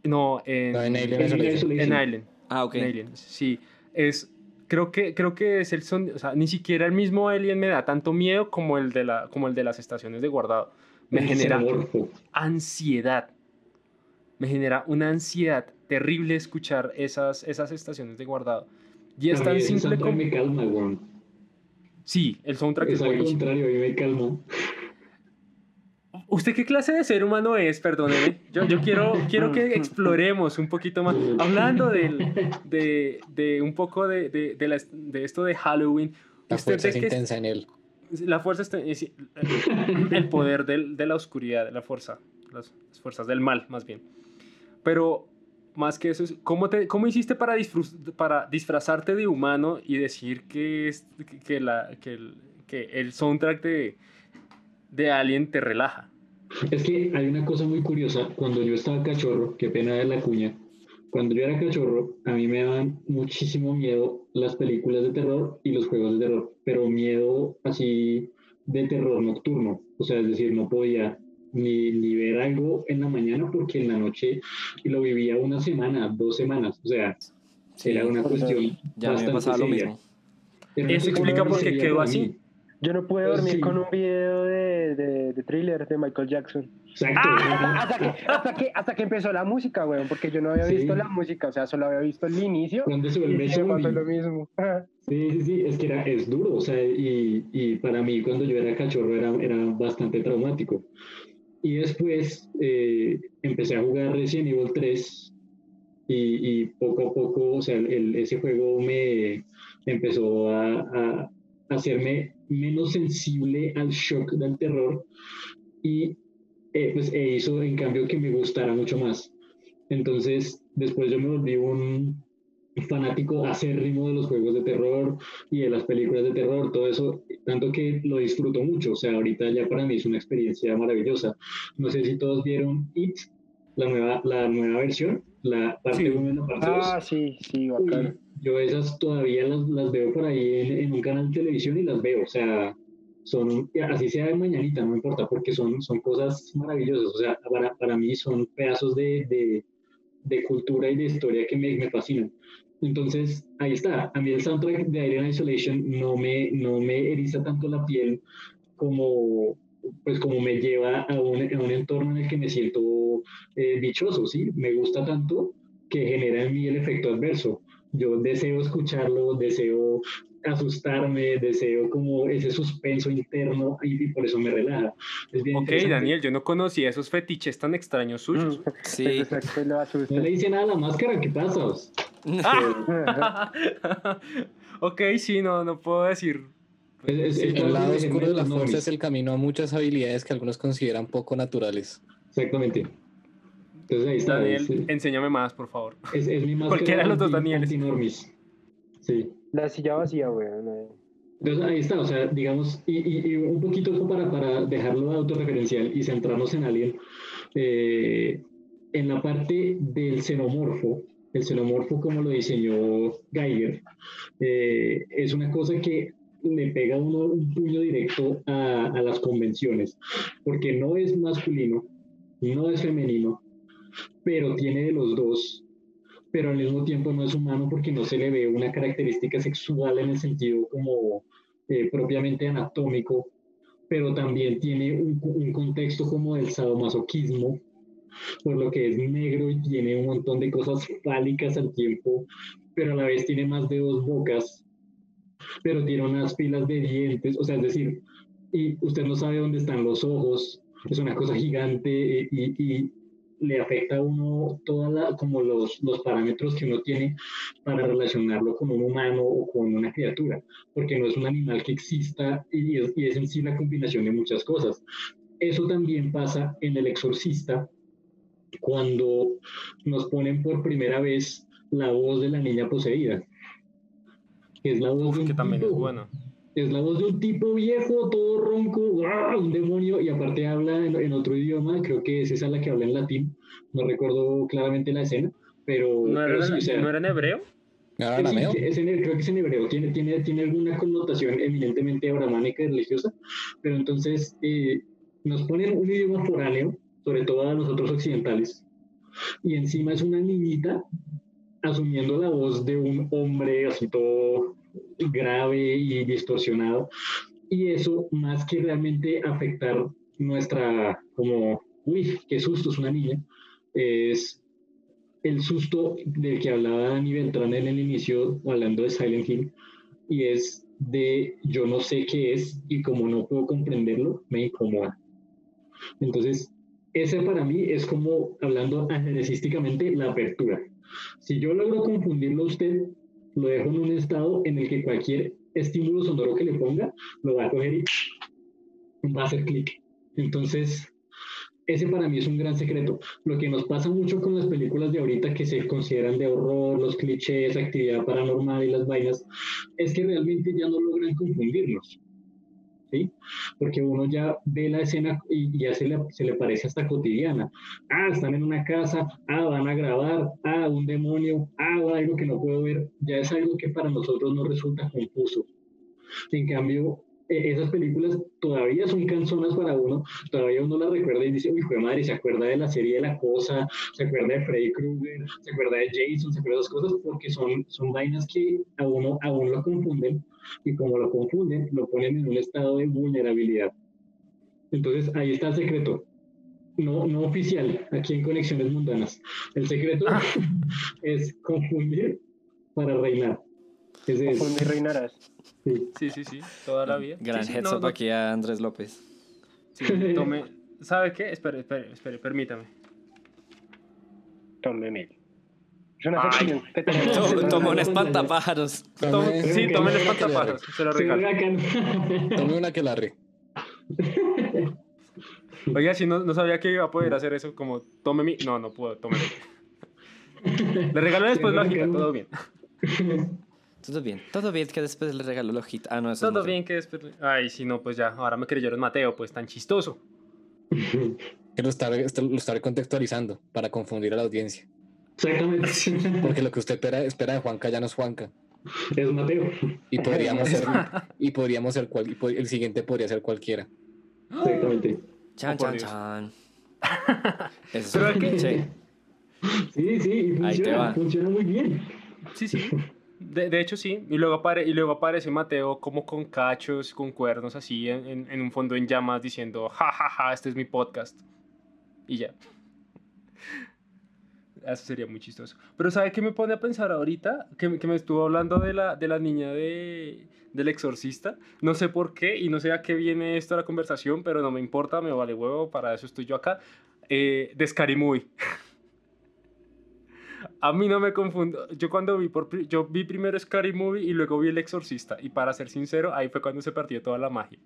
no, en, No, en Alien En Isolation. Isolation. en Island. Ah, ok. en Alien, sí. Es, creo, que, creo que es el son, o sea, ni siquiera el mismo Alien me da tanto miedo como el de, la, como el de las estaciones de guardado. Me El genera ansiedad. Me genera una ansiedad terrible escuchar esas, esas estaciones de guardado. Y es tan simple soundtrack como... me calma, weón. Sí, el soundtrack es Es al contrario, a mí me calma. ¿Usted qué clase de ser humano es? Perdóneme. Yo, yo quiero, quiero que exploremos un poquito más. Hablando del, de, de un poco de, de, de, la- de esto de Halloween. La ¿usted fuerza es intensa en él. La fuerza está... es- El poder del- de la oscuridad, de la fuerza. Las, las fuerzas del mal, más bien. Pero más que eso, es, ¿cómo, te, cómo hiciste para, disfruz- para disfrazarte de humano y decir que, es, que, la, que, el, que el soundtrack de, de Alien te relaja? Es que hay una cosa muy curiosa. Cuando yo estaba cachorro, qué pena de la cuña. Cuando yo era cachorro, a mí me daban muchísimo miedo las películas de terror y los juegos de terror, pero miedo así de terror nocturno. O sea, es decir, no podía ni, ni ver algo en la mañana porque en la noche lo vivía una semana, dos semanas. O sea, Sí, era una cuestión ya me bastante pasaba lo seria. mismo. Eso explica por qué quedó así. Yo no pude Pues dormir sí. con un video de, de, de thriller de Michael Jackson. Exacto. Ah, hasta, que, hasta, que, hasta que empezó la música, weón, porque yo no había Sí. visto la música, o sea, solo había visto el inicio. Cuando se Y vuelve me pasó zombie. lo mismo. Sí, sí, sí, es que era, es duro, o sea, y, y para mí cuando yo era cachorro era, era bastante traumático. Y después eh, empecé a jugar Resident Evil 3 y, y poco a poco, o sea, el- ese juego me empezó a, a hacerme menos sensible al shock del terror y eh, pues e hizo en cambio que me gustara mucho más. Entonces, después yo me volví un fanático acérrimo de los juegos de terror y de las películas de terror, todo eso, tanto que lo disfruto mucho. O sea, ahorita ya para mí es una experiencia maravillosa. No sé si todos vieron It, la nueva, la nueva versión, la parte 1 y la parte 2. Ah, sí, sí, bacán. Yo esas todavía las, las veo por ahí en, en, un canal de televisión y las veo, o sea, son, así sea de mañanita, no importa, porque son, son cosas maravillosas, o sea, para, para mí son pedazos de, de, de cultura y de historia que me, me, fascinan. Entonces, ahí está, a mí el soundtrack de Alien Isolation no me, no me eriza tanto la piel como, pues como me lleva a un, a un entorno en el que me siento eh, dichoso, ¿sí? Me gusta tanto que genera en mí el efecto adverso. Yo deseo escucharlo, deseo asustarme, deseo como ese suspenso interno y, por eso me relaja. ok, Daniel, yo no conocía esos fetiches tan extraños suyos. Mm, sí. no le dice nada a la máscara, ¿qué pasa? ok, sí, no, no puedo decir. Es, es, el lado oscuro de la fuerza es el camino a muchas habilidades que algunos consideran poco naturales. Exactamente. Entonces ahí está. Daniel, enséñame más, por favor. Es, es mi máscara. Cualquiera de los dos Danieles. Sí. La silla vacía, güey. Entonces ahí está, o sea, digamos, y, y, un poquito para, para dejarlo autorreferencial y centrarnos en alguien, eh, en la parte del xenomorfo, el xenomorfo como lo diseñó Geiger, eh, es una cosa que le pega uno un puño directo a, a las convenciones, porque no es masculino, no es femenino, pero tiene de los dos pero al mismo tiempo no es humano porque no se le ve una característica sexual en el sentido como eh, propiamente anatómico, pero también tiene un, contexto como del sadomasoquismo, por lo que es negro y tiene un montón de cosas fálicas al tiempo, pero a la vez tiene más de dos bocas, pero tiene unas pilas de dientes, o sea, es decir, y usted no sabe dónde están los ojos, es una cosa gigante eh, y, le afecta a uno toda la, como los, los parámetros que uno tiene para relacionarlo con un humano o con una criatura, porque no es un animal que exista y es, y es en sí la combinación de muchas cosas. Eso también pasa en El Exorcista, cuando nos ponen por primera vez la voz de la niña poseída. Que es la voz Uf, de un que también tipo, es bueno. Es la voz de un tipo viejo, todo ronco, ¡guau! un demonio, y aparte habla en, en, otro idioma, creo que es esa la que habla en latín, no recuerdo claramente la escena, pero... ¿No era, pero sí, o sea, ¿no era en hebreo? ¿Era sí, arameo? es en- creo que es en hebreo, tiene, tiene, tiene alguna connotación eminentemente abramánica y religiosa, pero entonces eh, nos ponen un idioma foráneo, sobre todo a nosotros occidentales, y encima es una niñita asumiendo la voz de un hombre así todo grave y distorsionado. Y eso, más que realmente afectar nuestra, como, uy, qué susto, es una niña, es el susto del que hablaba Dani Beltrán en el inicio, hablando de Silent Hill, y es de yo no sé qué es y como no puedo comprenderlo, me incomoda. Entonces, ese para mí es como, hablando ajedrecísticamente, la apertura. Si yo logro confundirlo usted, lo dejo en un estado en el que cualquier estímulo sonoro que le ponga lo va a coger y va a hacer clic. Entonces, ese para mí es un gran secreto. Lo que nos pasa mucho con las películas de ahorita que se consideran de horror, los clichés, actividad paranormal y las vainas, es que realmente ya no logran confundirnos. ¿Sí? Porque uno ya ve la escena y ya se le, se le parece hasta cotidiana. Ah, están en una casa, ah, van a grabar, ah, un demonio, ah, algo que no puedo ver. Ya es algo que para nosotros no resulta confuso. En cambio, eh, esas películas todavía son canzonas para uno, todavía uno las recuerda y dice, uy, fue madre, se acuerda de la serie de La Cosa, se acuerda de Freddy Krueger, se acuerda de Jason, se acuerda de esas cosas, porque son, son vainas que a uno aún lo confunden, y como lo confunden, lo ponen en un estado de vulnerabilidad. Entonces, ahí está el secreto. No, no oficial, aquí en Conexiones Mundanas. El secreto es confundir para reinar. Ese es. Confundir reinarás. Sí. Sí, sí, sí, toda la vida. Gran Sí, sí, heads no, up no- aquí a Andrés López. sí, tome, ¿Sabe qué? Espere, espere, espere, permítame. Tómeme. Es una que tenemos. Un espantapájaros. Tome- Tome- sí, el era espantapájaros, se lo regalo. Tome una que la re. Oiga, si no, no sabía que iba a poder hacer eso, como tome mi... No, no puedo, tome. Le regalo después lógica, bacano. todo bien. Todo bien, todo bien que después le regalo el ojito. Ah, no, eso es Todo Mateo. bien que después... Ay, si no, pues ya, ahora me creyeron Mateo, pues tan chistoso. Que lo está, esto lo está contextualizando para confundir a la audiencia. Exactamente. Porque lo que usted espera, espera de Juanca ya no es Juanca. Es Mateo. Y podríamos ser, y podríamos ser cual- y el siguiente podría ser cualquiera. Exactamente. Chan, Oh, chan, Dios. chan. Eso es Pero un es que- pinche. Sí, sí, y Ahí te funciona, va. funciona muy bien. Sí, sí. De, de hecho, sí. Y luego, apare y luego aparece Mateo como con cachos, con cuernos así, en, en- en un fondo en llamas, diciendo, ja, ja, ja, este es mi podcast. Y ya. Eso sería muy chistoso. Pero ¿sabe qué me pone a pensar ahorita? Que, me- estuvo hablando de la, de la niña de, del exorcista. No sé por qué y no sé a qué viene esto a la conversación, pero no me importa, me vale huevo, para eso estoy yo acá. Eh, de Scary Movie. A mí no me confundo. Yo cuando vi por yo vi primero Scary Movie y luego vi El Exorcista y para ser sincero, ahí fue cuando se perdió toda la magia.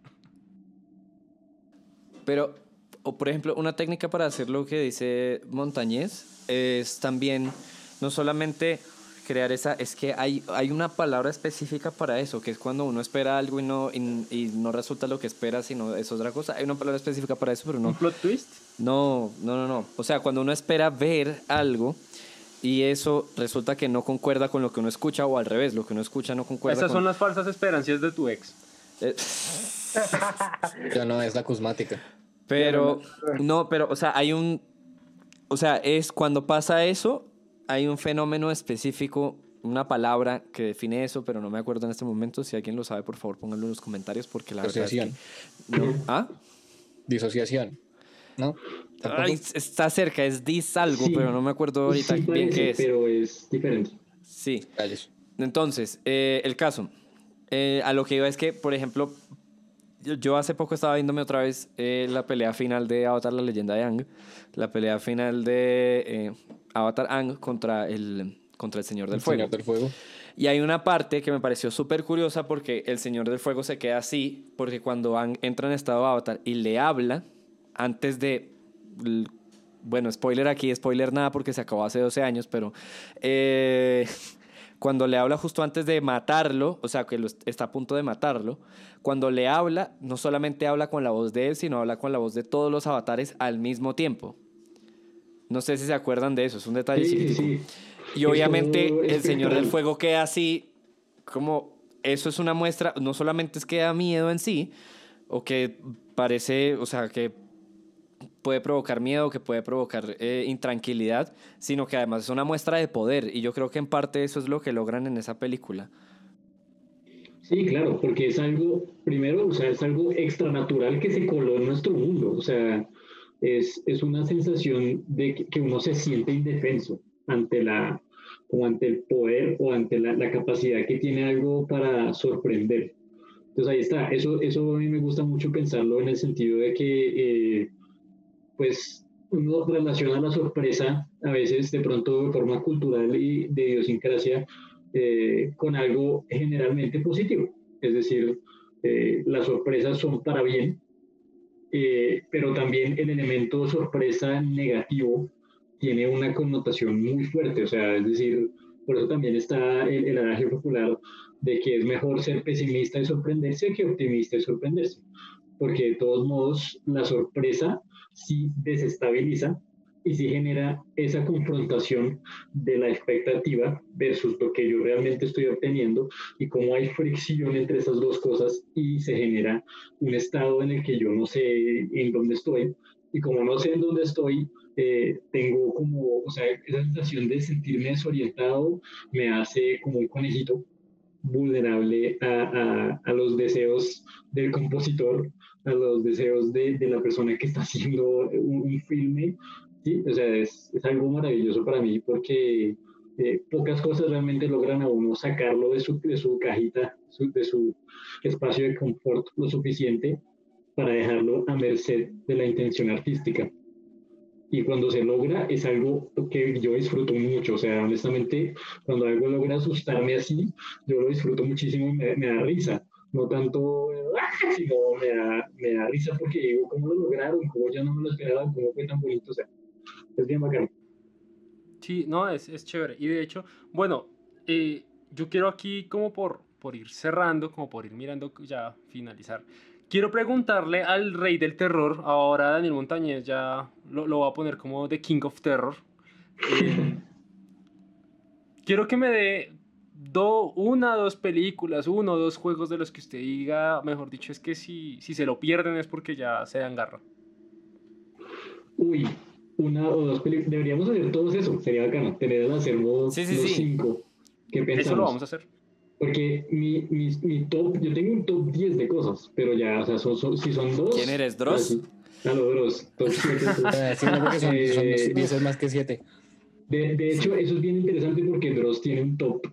Pero, o por ejemplo, una técnica para hacer lo que dice Montañez es también no solamente crear esa, es que hay, hay una palabra específica para eso, que es cuando uno espera algo y no, y, y no resulta lo que espera, sino es otra cosa. Hay una palabra específica para eso, pero no. ¿Un plot twist? No, no, no, no. O sea, cuando uno espera ver algo y eso resulta que no concuerda con lo que uno escucha o al revés, lo que uno escucha no concuerda Esas con... son las falsas esperanzas de tu ex. Eh, Ya no es la cosmática. Pero, no, pero, o sea, hay un. O sea, es cuando pasa eso, hay un fenómeno específico, una palabra que define eso, pero no me acuerdo en este momento. Si alguien lo sabe, por favor, pónganlo en los comentarios, porque la verdad. Es que, no. ¿Ah? Disociación. ¿No? Ay, está cerca, es dis algo, Sí. pero no me acuerdo ahorita Sí bien qué es. Pero es diferente. Sí. Entonces, eh, el caso. Eh, a lo que iba es que, por ejemplo, yo, hace poco estaba viéndome otra vez eh, la pelea final de Avatar, la leyenda de Aang. La pelea final de eh, Avatar Aang contra el, contra el Señor del El Fuego. Señor del Fuego. Y hay una parte que me pareció súper curiosa porque el Señor del Fuego se queda así, porque cuando Aang entra en estado Avatar y le habla, antes de... Bueno, spoiler aquí, spoiler nada porque se acabó hace 12 años, pero eh, cuando le habla justo antes de matarlo, o sea, que lo est- está a punto de matarlo, cuando le habla, no solamente habla con la voz de él, sino habla con la voz de todos los avatares al mismo tiempo. No sé si se acuerdan de eso, es un detalle Sí, sí. Y obviamente Eso el Señor del. Fuego queda así, como eso es una muestra, no solamente es que da miedo en sí, o que parece, o sea, que puede provocar miedo, que puede provocar eh, intranquilidad, sino que además es una muestra de poder. Y yo creo que en parte eso es lo que logran en esa película. Sí, claro, porque es algo, primero, o sea, es algo extranatural que se coló en nuestro mundo. O sea, es, es una sensación de que, que uno se siente indefenso ante la, o ante el poder o ante la, la capacidad que tiene algo para sorprender. Entonces ahí está, eso, eso a mí me gusta mucho pensarlo en el sentido de que, eh, pues, uno relaciona la sorpresa a veces de pronto de forma cultural y de idiosincrasia eh, con algo generalmente positivo. Es decir, eh, las sorpresas son para bien, eh, pero también el elemento sorpresa negativo tiene una connotación muy fuerte. O sea, es decir, por eso también está el, el adagio popular de que es mejor ser pesimista y sorprenderse que optimista y sorprenderse. Porque de todos modos, la sorpresa sí desestabiliza y sí genera esa confrontación de la expectativa versus lo que yo realmente estoy obteniendo y cómo hay fricción entre esas dos cosas y se genera un estado en el que yo no sé en dónde estoy y como no sé en dónde estoy, eh, tengo como, o sea, esa sensación de sentirme desorientado me hace como un conejito vulnerable a, a, a los deseos del compositor, a los deseos de, de la persona que está haciendo un, un filme Sí, o sea, es, es, algo maravilloso para mí porque eh, pocas cosas realmente logran a uno sacarlo de su, de su cajita, su, de su espacio de confort lo suficiente para dejarlo a merced de la intención artística. Y cuando se logra es algo que yo disfruto mucho, o sea, honestamente, cuando algo logra asustarme así, yo lo disfruto muchísimo y me, me da risa. No tanto, ¡ah! sino me da, me da risa porque digo, ¿cómo lo lograron? ¿Cómo yo no me lo esperaba? ¿Cómo fue tan bonito? O sea, es bien bacán. Sí, no, es, es chévere. Y de hecho, bueno, eh, yo quiero aquí como por, por ir cerrando, como por ir mirando ya finalizar. Quiero preguntarle al rey del terror, ahora Daniel Montañez ya lo, lo va a poner como The King of Terror. Eh, quiero que me dé do, una, dos películas, uno o dos juegos de los que usted diga, mejor dicho, es que si, si se lo pierden es porque ya se dan garra. Uy, una o dos películas. Deberíamos hacer todos eso, sería bacano, tener el acervo Sí, sí, los sí. cinco. ¿Qué pensamos? Eso lo vamos a hacer. Porque mi, mi, mi top, yo tengo un top 10 de cosas, pero ya, o sea, son, son- si son dos. ¿Quién eres, Dross? A lo Dross, top 7. Eh, sí, no, porque son, son Eh, 10 más que 7. De, de hecho, eso es bien interesante porque Dross tiene un top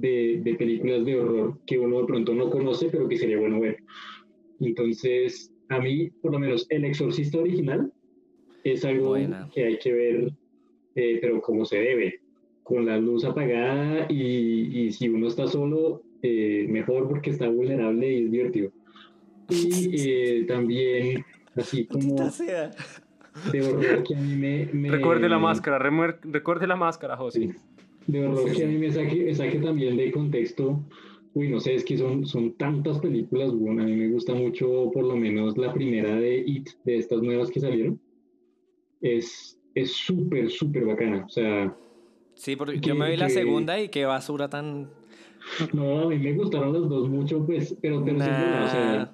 de, de películas de horror que uno de pronto no conoce, pero que sería bueno ver. Entonces, a mí, por lo menos, El Exorcista original es algo Buena. que hay que ver, eh, pero como se debe, con la luz apagada y, y si uno está solo, eh, mejor porque está vulnerable y es divertido. Y eh, también, así como de horror que a mí me... me- Recuerde la máscara, remuer- recuerde la máscara, José. Sí. De horror que a mí me saque, saque también de contexto. Uy, no sé, es que son, son tantas películas, bueno, a mí me gusta mucho por lo menos la primera de It, de estas nuevas que salieron. Es es súper, súper bacana. O sea, Sí, porque Que- yo me vi la que- segunda y qué basura tan... no, a mí me gustaron las dos mucho, pues, pero, pero sí verdad, o sea, Nah.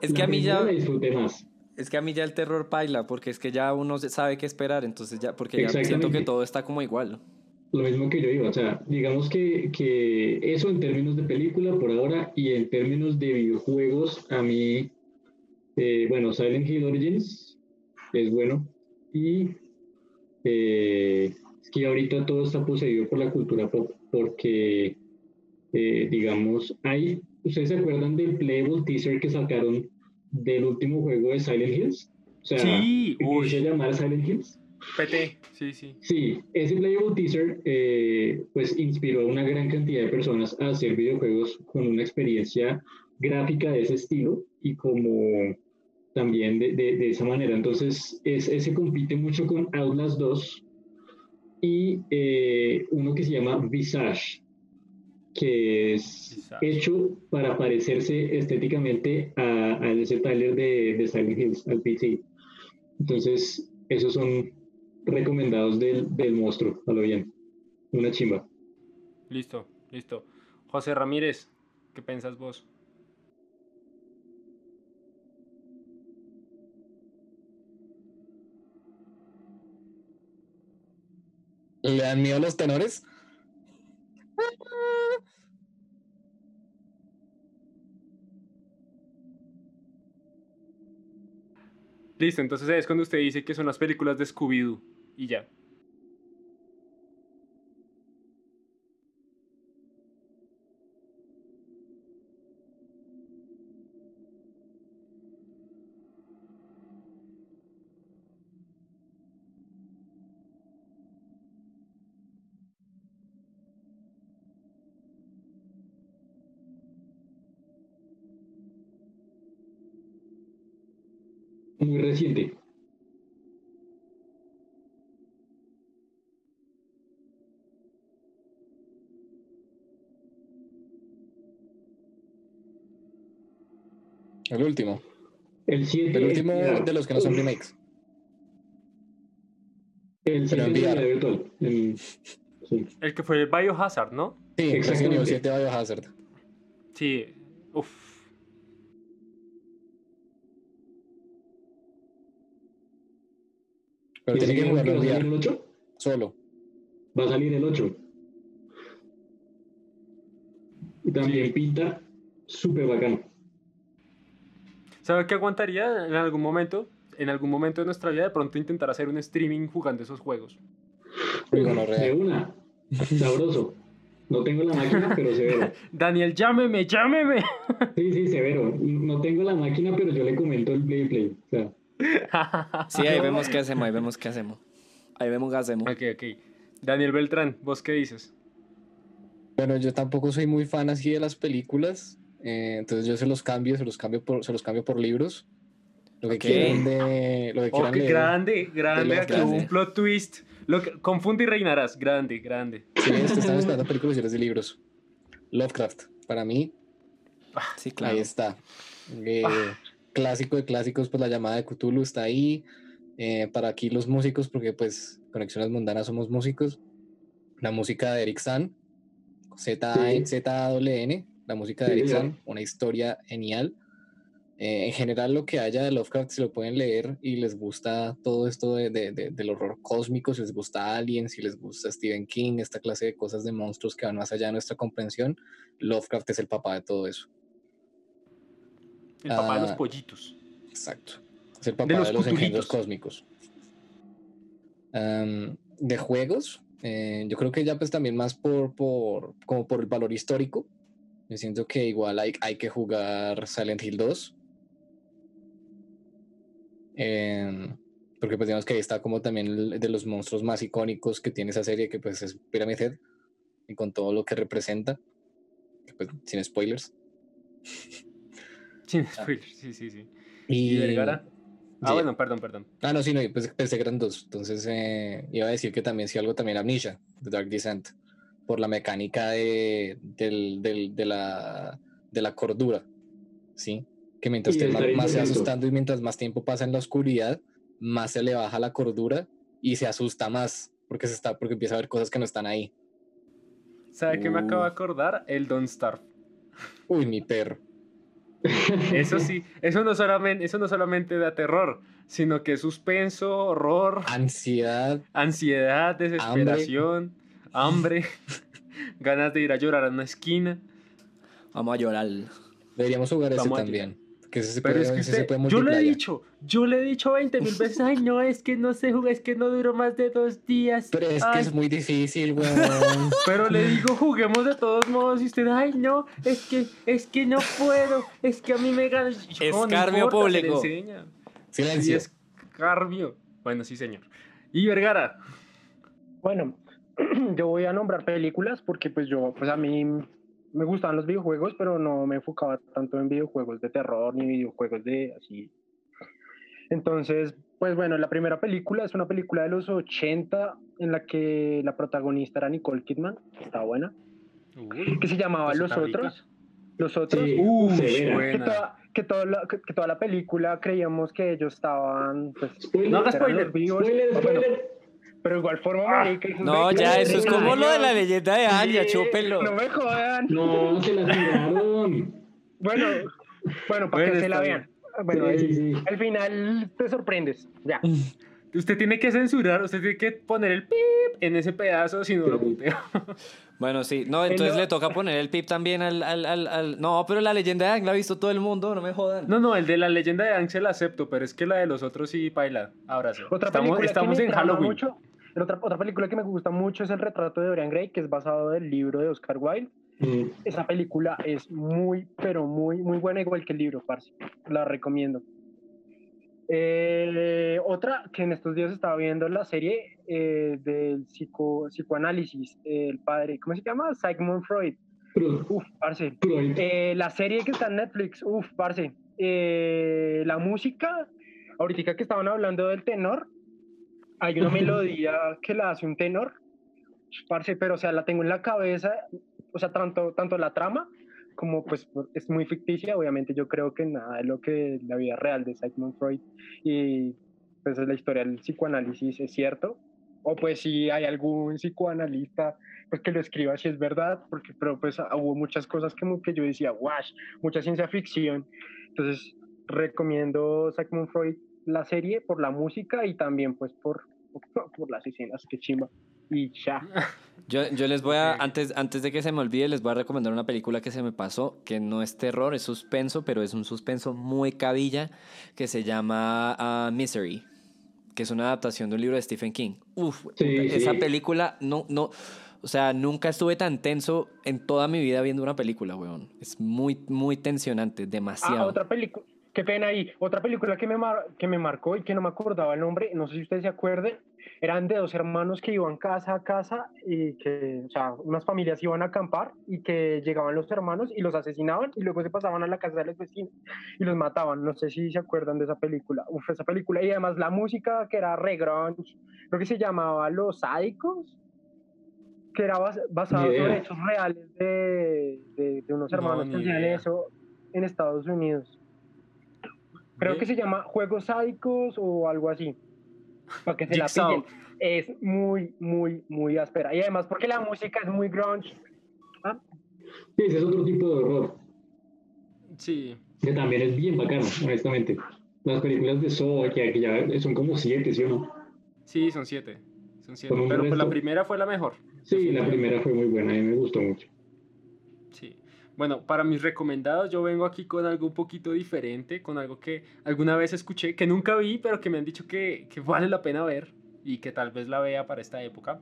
Es que a mí ya... la disfruté más. Es que a mí ya el terror baila, porque es que ya uno sabe qué esperar, entonces ya, porque ya siento que todo está como igual. Lo mismo que yo iba, o sea, digamos que, que eso en términos de película por ahora y en términos de videojuegos, a mí, eh, bueno, Silent Hill Origins es bueno y eh, es que ahorita todo está poseído por la cultura pop porque, eh, digamos, hay, ¿ustedes se acuerdan del playable teaser que sacaron del último juego de Silent Hills? O sea, Sí, uy. se llama Silent Hills. PT, sí, sí. Sí, ese playable teaser eh, pues inspiró a una gran cantidad de personas a hacer videojuegos con una experiencia gráfica de ese estilo y como también de, de- de esa manera. Entonces, es, ese compite mucho con Outlast 2 y eh, uno que se llama Visage, que es Visage. hecho para parecerse estéticamente a, a ese trailer de, de Silent Hills, al PC. Entonces, esos son recomendados del, del monstruo, a lo bien. Una chimba. Listo, listo. José Ramírez, ¿qué piensas vos? ¿Le dan miedo a los tenores? Listo, entonces es cuando usted dice que son las películas de Scooby-Doo y ya. Muy reciente. El último. El 7. El último de los que no son remakes. El pero 7 en de VR. realidad virtual. El- sí. El que fue el Biohazard, ¿no? Sí, Resident Evil Exactamente. 7 Biohazard. Sí. Uf. Pero ¿Y tiene que jugarlo en va a salir VR, el 8? solo. Va a salir el 8. Y también Sí. pinta súper bacano. ¿Sabe qué aguantaría en algún momento? En algún momento de nuestra vida de pronto intentar hacer un streaming jugando esos juegos. Gonorrea. De una. Sabroso. No tengo la máquina, pero severo. Daniel, llámeme, llámeme. Sí, sí, severo. No tengo la máquina, pero yo le comento el play play. O sea, Sí, ahí vemos qué hacemos, ahí vemos qué hacemos. Ahí vemos qué hacemos. ok, ok. Daniel Beltrán, ¿vos qué dices? Bueno, yo tampoco soy muy fan así de las películas. Eh, entonces yo se los cambio, se los cambio por, se los cambio por libros. Lo que Ok. quieran de. Lo que Oh, quieran qué leer. grande, grande. Aquí hubo un plot twist. Lo que, confunde y reinarás. Grande, grande. Sí, es que están esperando películas y eres de libros. Lovecraft, para mí, Sí, claro. ahí está. Eh, Clásico de clásicos, pues la llamada de Cthulhu está ahí. Eh, para aquí los músicos, porque pues Conexiones Mundanas somos músicos. La música de Eric San, Z Sí. Z-A-W-N, la música de Sí, una historia genial. Eh, en general, lo que haya de Lovecraft, si lo pueden leer y les gusta todo esto de, de- de- del horror cósmico, si les gusta Alien, si les gusta Stephen King, esta clase de cosas de monstruos que van más allá de nuestra comprensión, Lovecraft es el papá de todo eso. El papá de los Ah, Exacto. Es el papá de los los, engendros cósmicos. De juegos, eh, yo creo que ya pues también más por, por, como por el valor histórico. Me siento que igual hay, hay que jugar Silent Hill 2. Em, porque pues digamos que ahí está como también el de los monstruos más icónicos que tiene esa serie, que pues es Pyramid Head. Y con todo lo que representa. pues, sin spoilers. Sin spoiler, sí, sí, sí. Y, ¿Y Vergara? Ah, sí. bueno, perdón, perdón. Ah, no, sí, no, yo pensé, que eran dos. Entonces eh, iba a decir que también, sí, algo también Amnesia, The Dark Descent, por la mecánica de, del, del- de, la, de la cordura, ¿sí? Que mientras el más, más se va asustando y mientras más tiempo pasa en la oscuridad, más se le baja la cordura y se asusta más, porque, se está, porque empieza a ver cosas que no están ahí. ¿Sabe qué me acabo de Uh. acordar? El Don't Starve. Uy, mi perro. Eso sí, eso no solamente, eso no solamente da terror, sino que suspenso, horror, Ansiedad. ansiedad, desesperación, hambre, ganas de ir a llorar a una esquina. Vamos a llorar. Deberíamos jugar ese Vamos a también. Que se Pero puede, es que se usted, puede yo le he dicho, yo le he dicho 20 mil veces, ay no, es que no se juega, es que no duró más de dos días. Pero es que es muy difícil, weón. Pero le digo, juguemos de todos modos. Y usted, ay, no, es que, es que no puedo. Es que a mí me gana. "¿Cómo no público". Sí, Silencio. escarnio. Bueno, sí, señor. Y Vergara. Bueno, yo voy a nombrar películas porque pues yo, pues a mí me gustaban los videojuegos, pero no me enfocaba tanto en videojuegos de terror ni videojuegos de así. Entonces, pues bueno, la primera película es una película de los 80 en la que la protagonista era Nicole Kidman, está buena, que se llamaba Pues Los rica. Otros. Los Otros. Sí, Uh. Que toda, que, toda la, que, que toda la película creíamos que ellos estaban, pues, Spoiler, No spoiler. Ah, spoiler. Pero igual forma, Ah, marica, esos No, ya, eso es 30 como lo de la leyenda de Anya, Sí, chúpenlo. No me jodan. No, se la tiraron. Bueno, bueno, para Bueno, que se la vean. Bueno, Sí, el- sí, sí. al final te sorprendes. Ya. Usted tiene que censurar, usted tiene que poner el pip en ese pedazo, si no lo puteo. Bueno, sí. No, entonces le toca poner el pip también al, al, al, al- No, pero la leyenda de Ang la ha visto todo el mundo, no me jodan. No, no, el de la leyenda de Ángel la acepto, pero es que la de los otros sí baila. Abrazo. Otra estamos película estamos que en Halloween. mucho. Otra, otra película que me gusta mucho es El retrato de Dorian Gray, que es basado del libro de Oscar Wilde. Mm, Esa película es muy, pero muy, muy buena, igual que el libro, parce. La recomiendo. Eh, otra que en estos días estaba viendo la serie eh, del psico, psicoanálisis, el padre, ¿cómo se llama? Sigmund Freud. Freud, Uf, parce. Freud. Eh, la serie que está en Netflix, uf, parce. Eh, la música, ahorita que estaban hablando del tenor, hay una melodía que la hace un tenor, parce, pero o sea, la tengo en la cabeza, o sea, tanto, tanto la trama como pues es muy ficticia, obviamente yo creo que nada de lo que la vida real de Sigmund Freud y pues la historia del psicoanálisis es cierto, o pues si hay algún psicoanalista pues que lo escriba si es verdad, porque pero pues hubo muchas cosas como que yo decía, wash, mucha ciencia ficción, entonces recomiendo Sigmund Freud la serie por la música y también pues por, por las escenas, que chimba, y ya. Yo, yo les voy a, antes, antes de que se me olvide, les voy a recomendar una película que se me pasó, que no es terror, es suspenso, pero es un suspenso muy cabilla, que se llama ah, Misery, que es una adaptación de un libro de Stephen King. Uf, Sí, esa sí. película, no, no, o sea, nunca estuve tan tenso en toda mi vida viendo una película, weón. Es muy, muy tensionante, Ah, demasiado. otra película, qué pena ahí, otra película que me, mar- que me marcó y que no me acordaba el nombre, no sé si ustedes se acuerden, eran de dos hermanos que iban casa a casa y que, o sea, unas familias iban a acampar y que llegaban los hermanos y los asesinaban y luego se pasaban a la casa de los vecinos y los mataban. No sé si se acuerdan de esa película. Uf, esa película y además la música que era re grunge, creo que se llamaba Los Sádicos. que era bas- basado sobre hechos reales de, de, de unos No, hermanos que hacían eso en Estados Unidos. Creo que se llama Juegos Sádicos o algo así. Para que se la pillen. Es muy, muy, muy áspera. Y además porque la música es muy grunge. Ah, Sí, ese es otro tipo de horror, Sí. que también es bien bacano, honestamente. Las películas de Saw, que, que ya son como siete, ¿sí o no? Sí, son siete. Son siete. Pero pues la primera fue la mejor. Sí, la primera fue muy buena, a mí me gustó mucho. Bueno, para mis recomendados yo vengo aquí con algo un poquito diferente, con algo que alguna vez escuché, que nunca vi, pero que me han dicho que, que vale la pena ver y que tal vez la vea para esta época.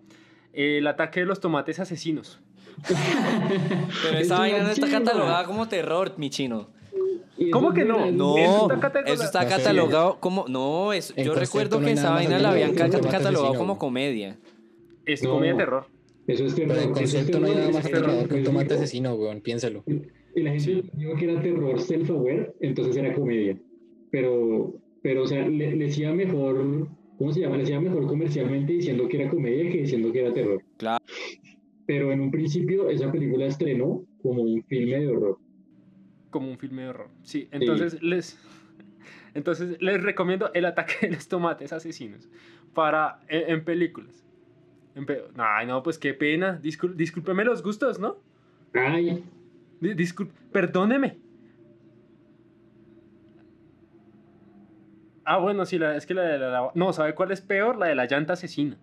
El ataque de los tomates asesinos. Pero Es esa vaina no está catalogada como terror, mi chino. ¿Cómo eso que no? No, Eso está eso categorizado. está catalogado como... No, es, yo recuerdo que esa vaina la habían catalogado como comedia. Es comedia de terror. Eso es terror. Pero es concepto no hay nada más terror, aterrador que un es tomate asesino, weón, piénsalo. Y la gente dijo que era terror self-aware, entonces era comedia. Pero, pero o sea, le, le hacía mejor, ¿cómo se llama? Le hacía mejor comercialmente diciendo que era comedia que diciendo que era terror. Claro. Pero en un principio esa película estrenó como un filme de horror. como un filme de horror. Sí, entonces les entonces les recomiendo El ataque de los tomates asesinos para en, en películas. En pe- Ay, no, pues qué pena. Discul- discúlpeme los gustos, ¿no? Ay, Di- discul- perdóneme. Ah, bueno, sí, la, es que la de la, la- No, ¿sabe cuál es peor? La de la llanta asesina.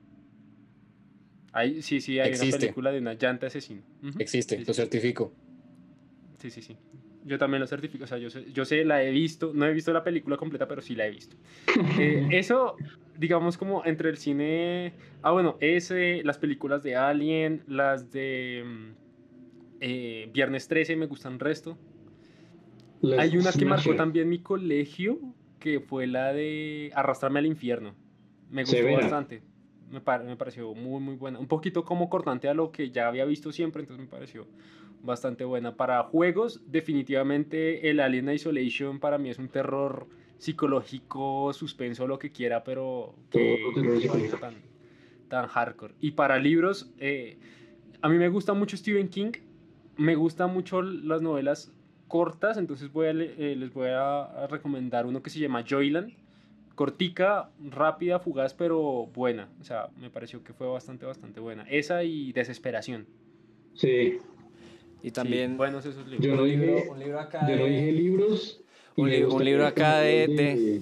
Ahí, sí, sí, hay una película de una llanta asesina. Existe, Sí, lo sí. certifico. Sí, sí, sí. Yo también lo certifico. O sea, yo sé, yo sé, la he visto. No he visto la película completa, pero sí la he visto. Eh, eso, digamos, como entre el cine. Ah, bueno, ese, las películas de Alien, las de mm, eh, Viernes 13 me gustan resto. Hay una que marcó también mi colegio, que fue la de Arrastrarme al infierno. Me gustó bastante. Me, par- me pareció muy, muy buena. Un poquito como cortante a lo que ya había visto siempre, entonces me pareció bastante buena. Para juegos, definitivamente el Alien Isolation para mí es un terror psicológico, suspenso, lo que quiera, pero que, tan, tan hardcore. Y para libros, eh, a mí me gusta mucho Stephen King, me gustan mucho las novelas cortas, entonces voy a le- eh, les voy a recomendar uno que se llama Joyland. Cortica, rápida, fugaz, pero buena. O sea, me pareció que fue bastante, bastante buena. Esa y Desesperación. Sí, Y Sí, también buenos esos libros. yo no un, libro, dije, un libro acá yo no de, dije libros. un li- un libro acá de-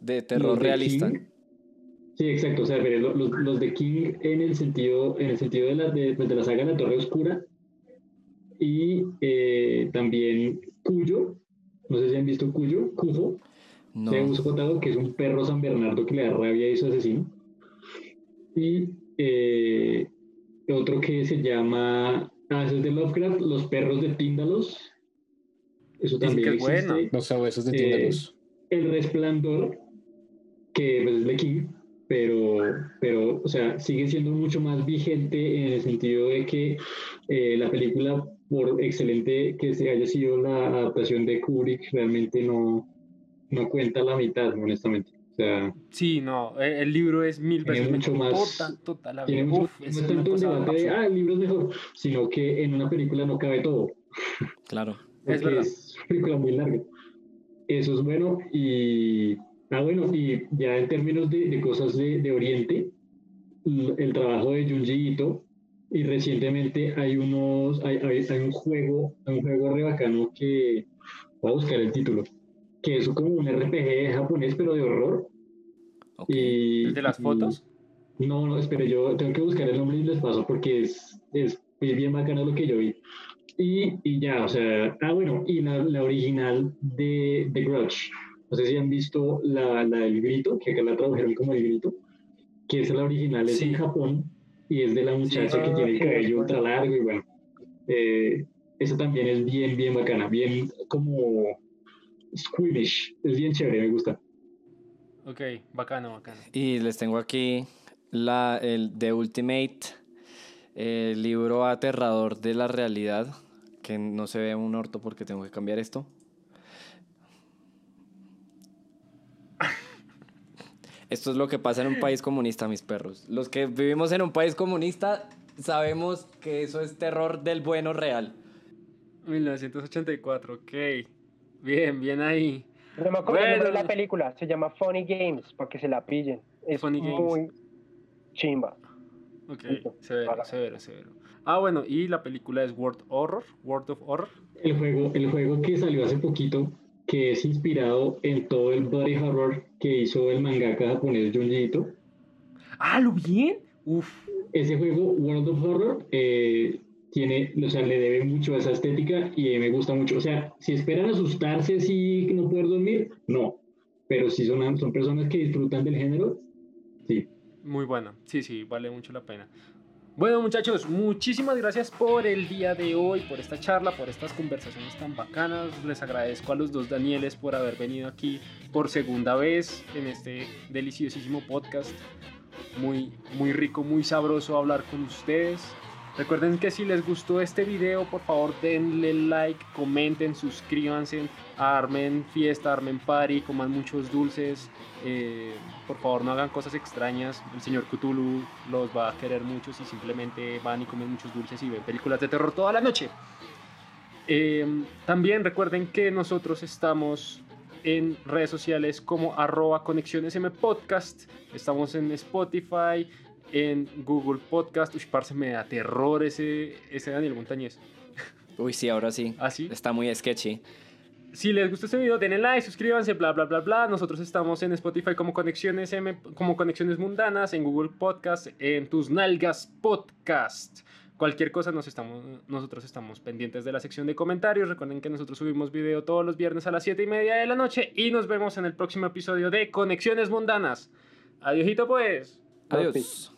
de- terror de realista. King. Sí, exacto. O sea, pero los, los de King en el sentido, en el sentido de la, de, pues, de la saga La Torre Oscura y eh, también Cuyo. No sé si han visto Cuyo, Cujo, No. Uso Cotado, que es un perro San Bernardo que le da rabia y su asesino. Y eh, otro que se llama, ah, ese es de Lovecraft, Los perros de Tíndalos. Eso que también es bueno. existe. Los sabuesos de Eh, Tíndalos. El Resplandor, que pues, es de King, pero, pero, o sea, sigue siendo mucho más vigente en el sentido de que eh, la película, por excelente que se haya sido la adaptación de Kubrick, realmente no, no cuenta la mitad, honestamente. O sea, Sí, no, eh, el libro es mil Tiene veces mucho mejor. más- Total, total, a tiene mucho, no tanto el debate de, ah, el libro es mejor, sino que en una película no cabe todo. Claro. Es verdad. es una película muy larga. Eso es bueno y, ah, bueno, y ya en términos de, de cosas de, de Oriente, el trabajo de Junji Ito y recientemente hay unos, hay, hay, hay un juego, un juego re bacano que, voy a buscar el título, que es como un RPG japonés pero de horror. ok. Y, ¿El de las y- fotos? no, no, espere, yo tengo que buscar el nombre y les paso porque es, es, es bien bacano lo que yo vi. Y, y ya, o sea, ah, bueno, y la, la original de The Grudge. No sé si han visto la, la del grito, que acá la tradujeron como el grito, que es la original, es Sí. en Japón y es de la muchacha que Ah, tiene el sí, cabello ultra largo y bueno. Eh, esa también es bien, bien bacana, bien como squeamish, es bien chévere, me gusta. Ok, bacano, bacano. Y les tengo aquí la, el The Ultimate, el libro aterrador de la realidad, que no se ve un orto porque tengo que cambiar esto. Esto es lo que pasa en un país comunista, mis perros. Los que vivimos en un país comunista sabemos que eso es terror del bueno real. 1984, ok. Bien, bien ahí. No me acuerdo el nombre de la película, se llama Funny Games, para que se la pillen. Es Funny Games. muy chimba. Ok, Listo. severo, Hágale. severo, severo. Ah, bueno, y la película es World Horror, World of Horror. El juego, el juego que salió hace poquito, que es inspirado en todo el body horror que hizo el mangaka japonés Junji Ito. Ah, ¿lo bien? Uf, Ese juego, World of Horror, eh, tiene, o sea, le debe mucho a esa estética y eh, me gusta mucho. O sea, si esperan asustarse si no poder dormir, no. Pero si son, son personas que disfrutan del género, sí. muy buena. Sí, sí, vale mucho la pena. Bueno, muchachos, muchísimas gracias por el día de hoy, por esta charla, por estas conversaciones tan bacanas. Les agradezco a los dos Danieles por haber venido aquí por segunda vez en este deliciosísimo podcast. Muy, muy rico, muy sabroso hablar con ustedes. Recuerden que si les gustó este video, por favor denle like, comenten, suscríbanse, armen fiesta, armen party, coman muchos dulces. eh, por favor no hagan cosas extrañas. El señor Cthulhu los va a querer mucho si simplemente van y comen muchos dulces y ven películas de terror toda la noche. Eh, también recuerden que nosotros estamos en redes sociales como arroba conexiones podcast. Estamos en Spotify, en Google Podcast. Uy, parce, me da terror ese, ese Daniel Montañez. Uy, sí, ahora sí. ¿Así? Está muy sketchy. Si les gustó este video, denle like, suscríbanse, bla, bla, bla, bla. Nosotros estamos en Spotify como Conexiones M, como Conexiones Mundanas, en Google Podcast, en Tus Nalgas Podcast. Cualquier cosa nos estamos, nosotros estamos pendientes de la sección de comentarios. Recuerden que nosotros subimos video todos los viernes a las 7 y media de la noche y nos vemos en el próximo episodio de Conexiones Mundanas. Adiósito pues. Adiós.